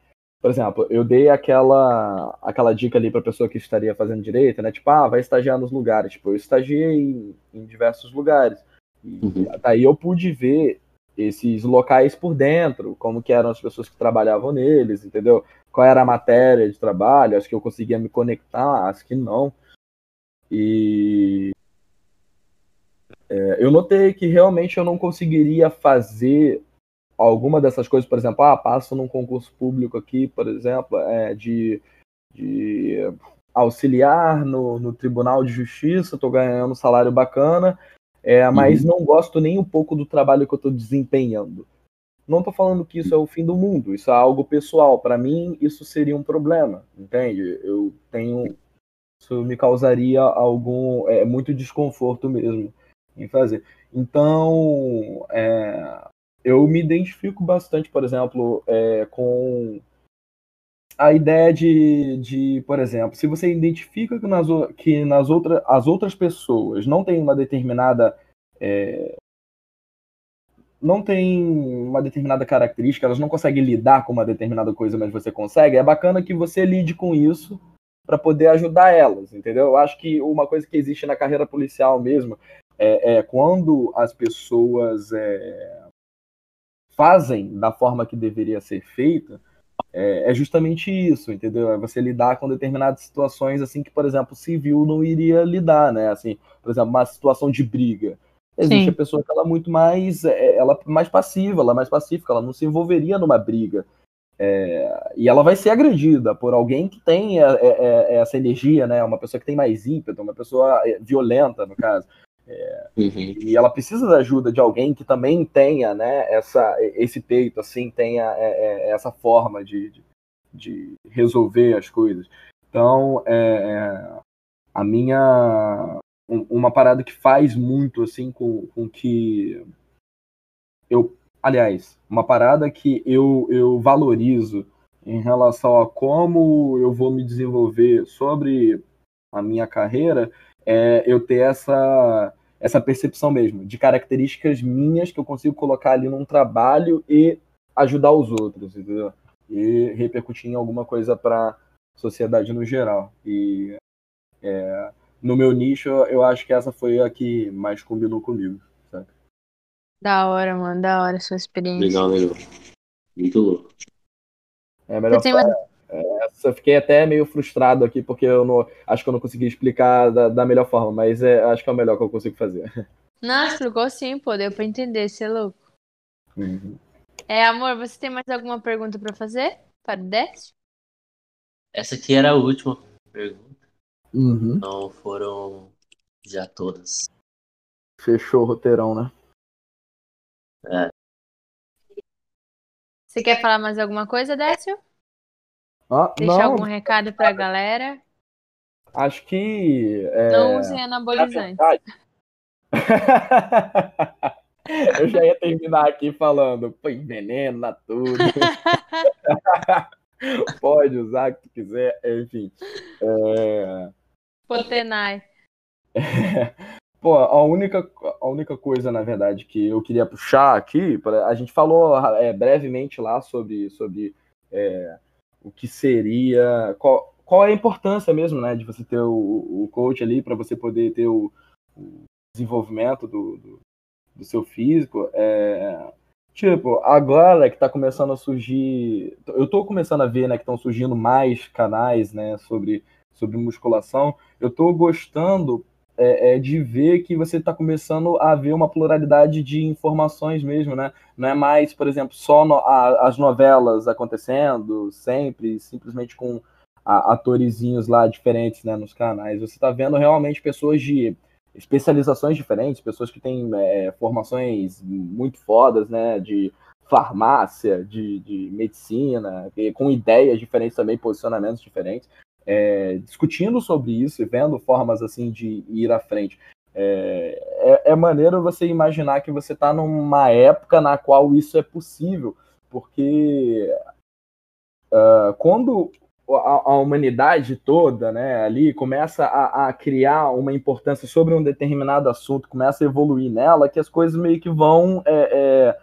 por exemplo, eu dei aquela, aquela dica ali para pessoa que estaria fazendo direito, né? Tipo, ah, vai estagiar nos lugares. Tipo, eu estagiei em, em diversos lugares. E Uhum. daí eu pude ver esses locais por dentro, como que eram as pessoas que trabalhavam neles, entendeu? Qual era a matéria de trabalho, acho que eu conseguia me conectar, acho que não. E é, eu notei que realmente eu não conseguiria fazer alguma dessas coisas, por exemplo, ah, passo num concurso público aqui, por exemplo, é, de, de auxiliar no, no Tribunal de Justiça, estou ganhando um salário bacana, é, mas não gosto nem um pouco do trabalho que eu estou desempenhando. Não estou falando que isso é o fim do mundo, isso é algo pessoal. Para mim, isso seria um problema, entende? Eu tenho. Isso me causaria algum. É, muito desconforto mesmo em fazer. Então, é, eu me identifico bastante, por exemplo, é, com a ideia de, de, por exemplo, se você identifica que nas, que nas outra, as outras pessoas não têm uma determinada é, não tem uma determinada característica, elas não conseguem lidar com uma determinada coisa, mas você consegue, é bacana que você lide com isso para poder ajudar elas, entendeu? Eu acho que uma coisa que existe na carreira policial mesmo é, é quando as pessoas é, fazem da forma que deveria ser feita, é, é justamente isso, entendeu? É você lidar com determinadas situações assim que, por exemplo, civil não iria lidar, né? Assim, por exemplo, uma situação de briga. Existe Sim. a pessoa que ela é muito mais, é, ela é mais passiva, ela é mais pacífica, ela não se envolveria numa briga. É, e ela vai ser agredida por alguém que tem é, é, é, essa energia, né? Uma pessoa que tem mais ímpeto, uma pessoa é, violenta, no caso. Uhum. E ela precisa da ajuda de alguém que também tenha, né, essa, esse peito, assim, tenha é, é, essa forma de, de, de resolver as coisas. Então, é, é, a minha. um- Uma parada que faz muito, assim, com, com que eu. Aliás, uma parada que eu, eu valorizo em relação a como eu vou me desenvolver sobre a minha carreira é eu ter essa, essa percepção mesmo, de características minhas que eu consigo colocar ali num trabalho e ajudar os outros, entendeu? E repercutir em alguma coisa para a sociedade no geral. E é, no meu nicho, eu acho que essa foi a que mais combinou comigo. sabe? Da hora, mano, da hora a sua experiência. Legal, legal. Muito louco. É melhor Você tem mais... Eu fiquei até meio frustrado aqui, porque eu não acho que eu não consegui explicar da, da melhor forma, mas é, acho que é o melhor que eu consigo fazer. Não, explicou sim, pô, deu pra entender, você é louco. Uhum. É, amor, você tem mais alguma pergunta pra fazer? Para o Décio? Essa aqui era a última pergunta. Uhum. Então foram já todas. Fechou o roteirão, né? Você quer falar mais alguma coisa, Décio? Ah, Deixar não, algum recado pra galera? acho que. é, Não usem na anabolizantes. [LAUGHS] eu já ia terminar aqui falando, pô, envenena tudo. [LAUGHS] Pode usar o que tu quiser, enfim. É, Potenai. [LAUGHS] Pô, a única, a única coisa, na verdade, que eu queria puxar aqui, pra- a gente falou é, brevemente lá sobre, sobre é, o que seria, qual, qual é a importância mesmo, né, de você ter o, o coach ali para você poder ter o, o desenvolvimento do, do, do seu físico. É, tipo, agora que tá começando a surgir, eu tô começando a ver, né, que estão surgindo mais canais, né, sobre, sobre musculação, eu tô gostando é, é de ver que você está começando a ver uma pluralidade de informações mesmo, né? Não é mais, por exemplo, só no, a, as novelas acontecendo sempre, simplesmente com a, atorizinhos lá diferentes né, nos canais. Você está vendo realmente pessoas de especializações diferentes, pessoas que têm é, formações muito fodas, né? De farmácia, de, de medicina, com ideias diferentes também, posicionamentos diferentes é, discutindo sobre isso e vendo formas assim de ir à frente. É, é, é maneiro você imaginar que você está numa época na qual isso é possível, porque uh, quando a, a, humanidade toda, né, ali começa a, a, criar uma importância sobre um determinado assunto, começa a evoluir nela, que as coisas meio que vão é,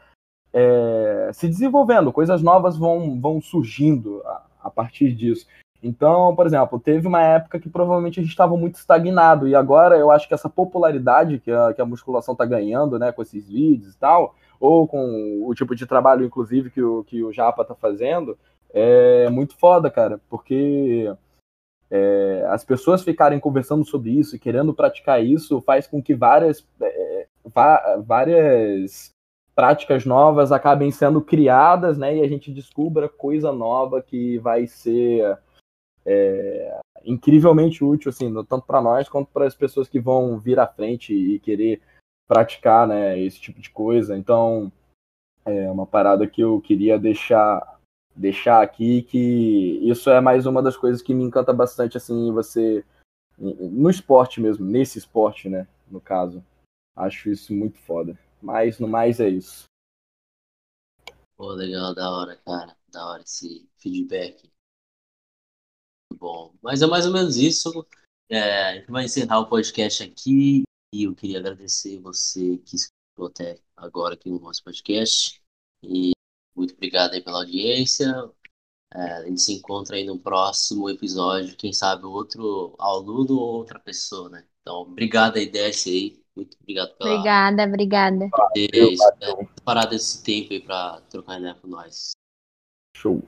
é, se desenvolvendo, coisas novas vão, vão surgindo a, a partir disso. Então, por exemplo, teve uma época que provavelmente a gente estava muito estagnado, e agora eu acho que essa popularidade que a, que a musculação está ganhando, né, com esses vídeos e tal, ou com o tipo de trabalho, inclusive, que o, que o Japa está fazendo, é muito foda, cara, porque é, as pessoas ficarem conversando sobre isso e querendo praticar isso faz com que várias, é, várias práticas novas acabem sendo criadas, né, e a gente descubra coisa nova que vai ser é, incrivelmente útil, assim, tanto para nós quanto para as pessoas que vão vir à frente e querer praticar, né, esse tipo de coisa. Então, é uma parada que eu queria deixar deixar aqui que isso é mais uma das coisas que me encanta bastante, assim, você no esporte mesmo, nesse esporte, né, no caso. Acho isso muito foda. Mas no mais é isso. Pô, legal, da hora, cara. Da hora esse feedback bom. Mas é mais ou menos isso. É, a gente vai encerrar o podcast aqui e eu queria agradecer você que escutou até agora aqui no nosso podcast. E muito obrigado aí pela audiência. É, a gente se encontra aí no próximo episódio, quem sabe outro aluno ou outra pessoa, né? Então, obrigado aí, Desce aí. Muito obrigado pela. Obrigada, obrigada. Ter, é, parado esse tempo aí pra trocar ideia com nós. Show.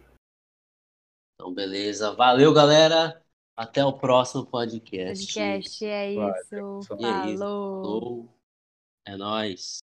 Então, beleza. Valeu, galera. Até o próximo podcast. Podcast, é isso. É isso. Falou. Falou. É nóis.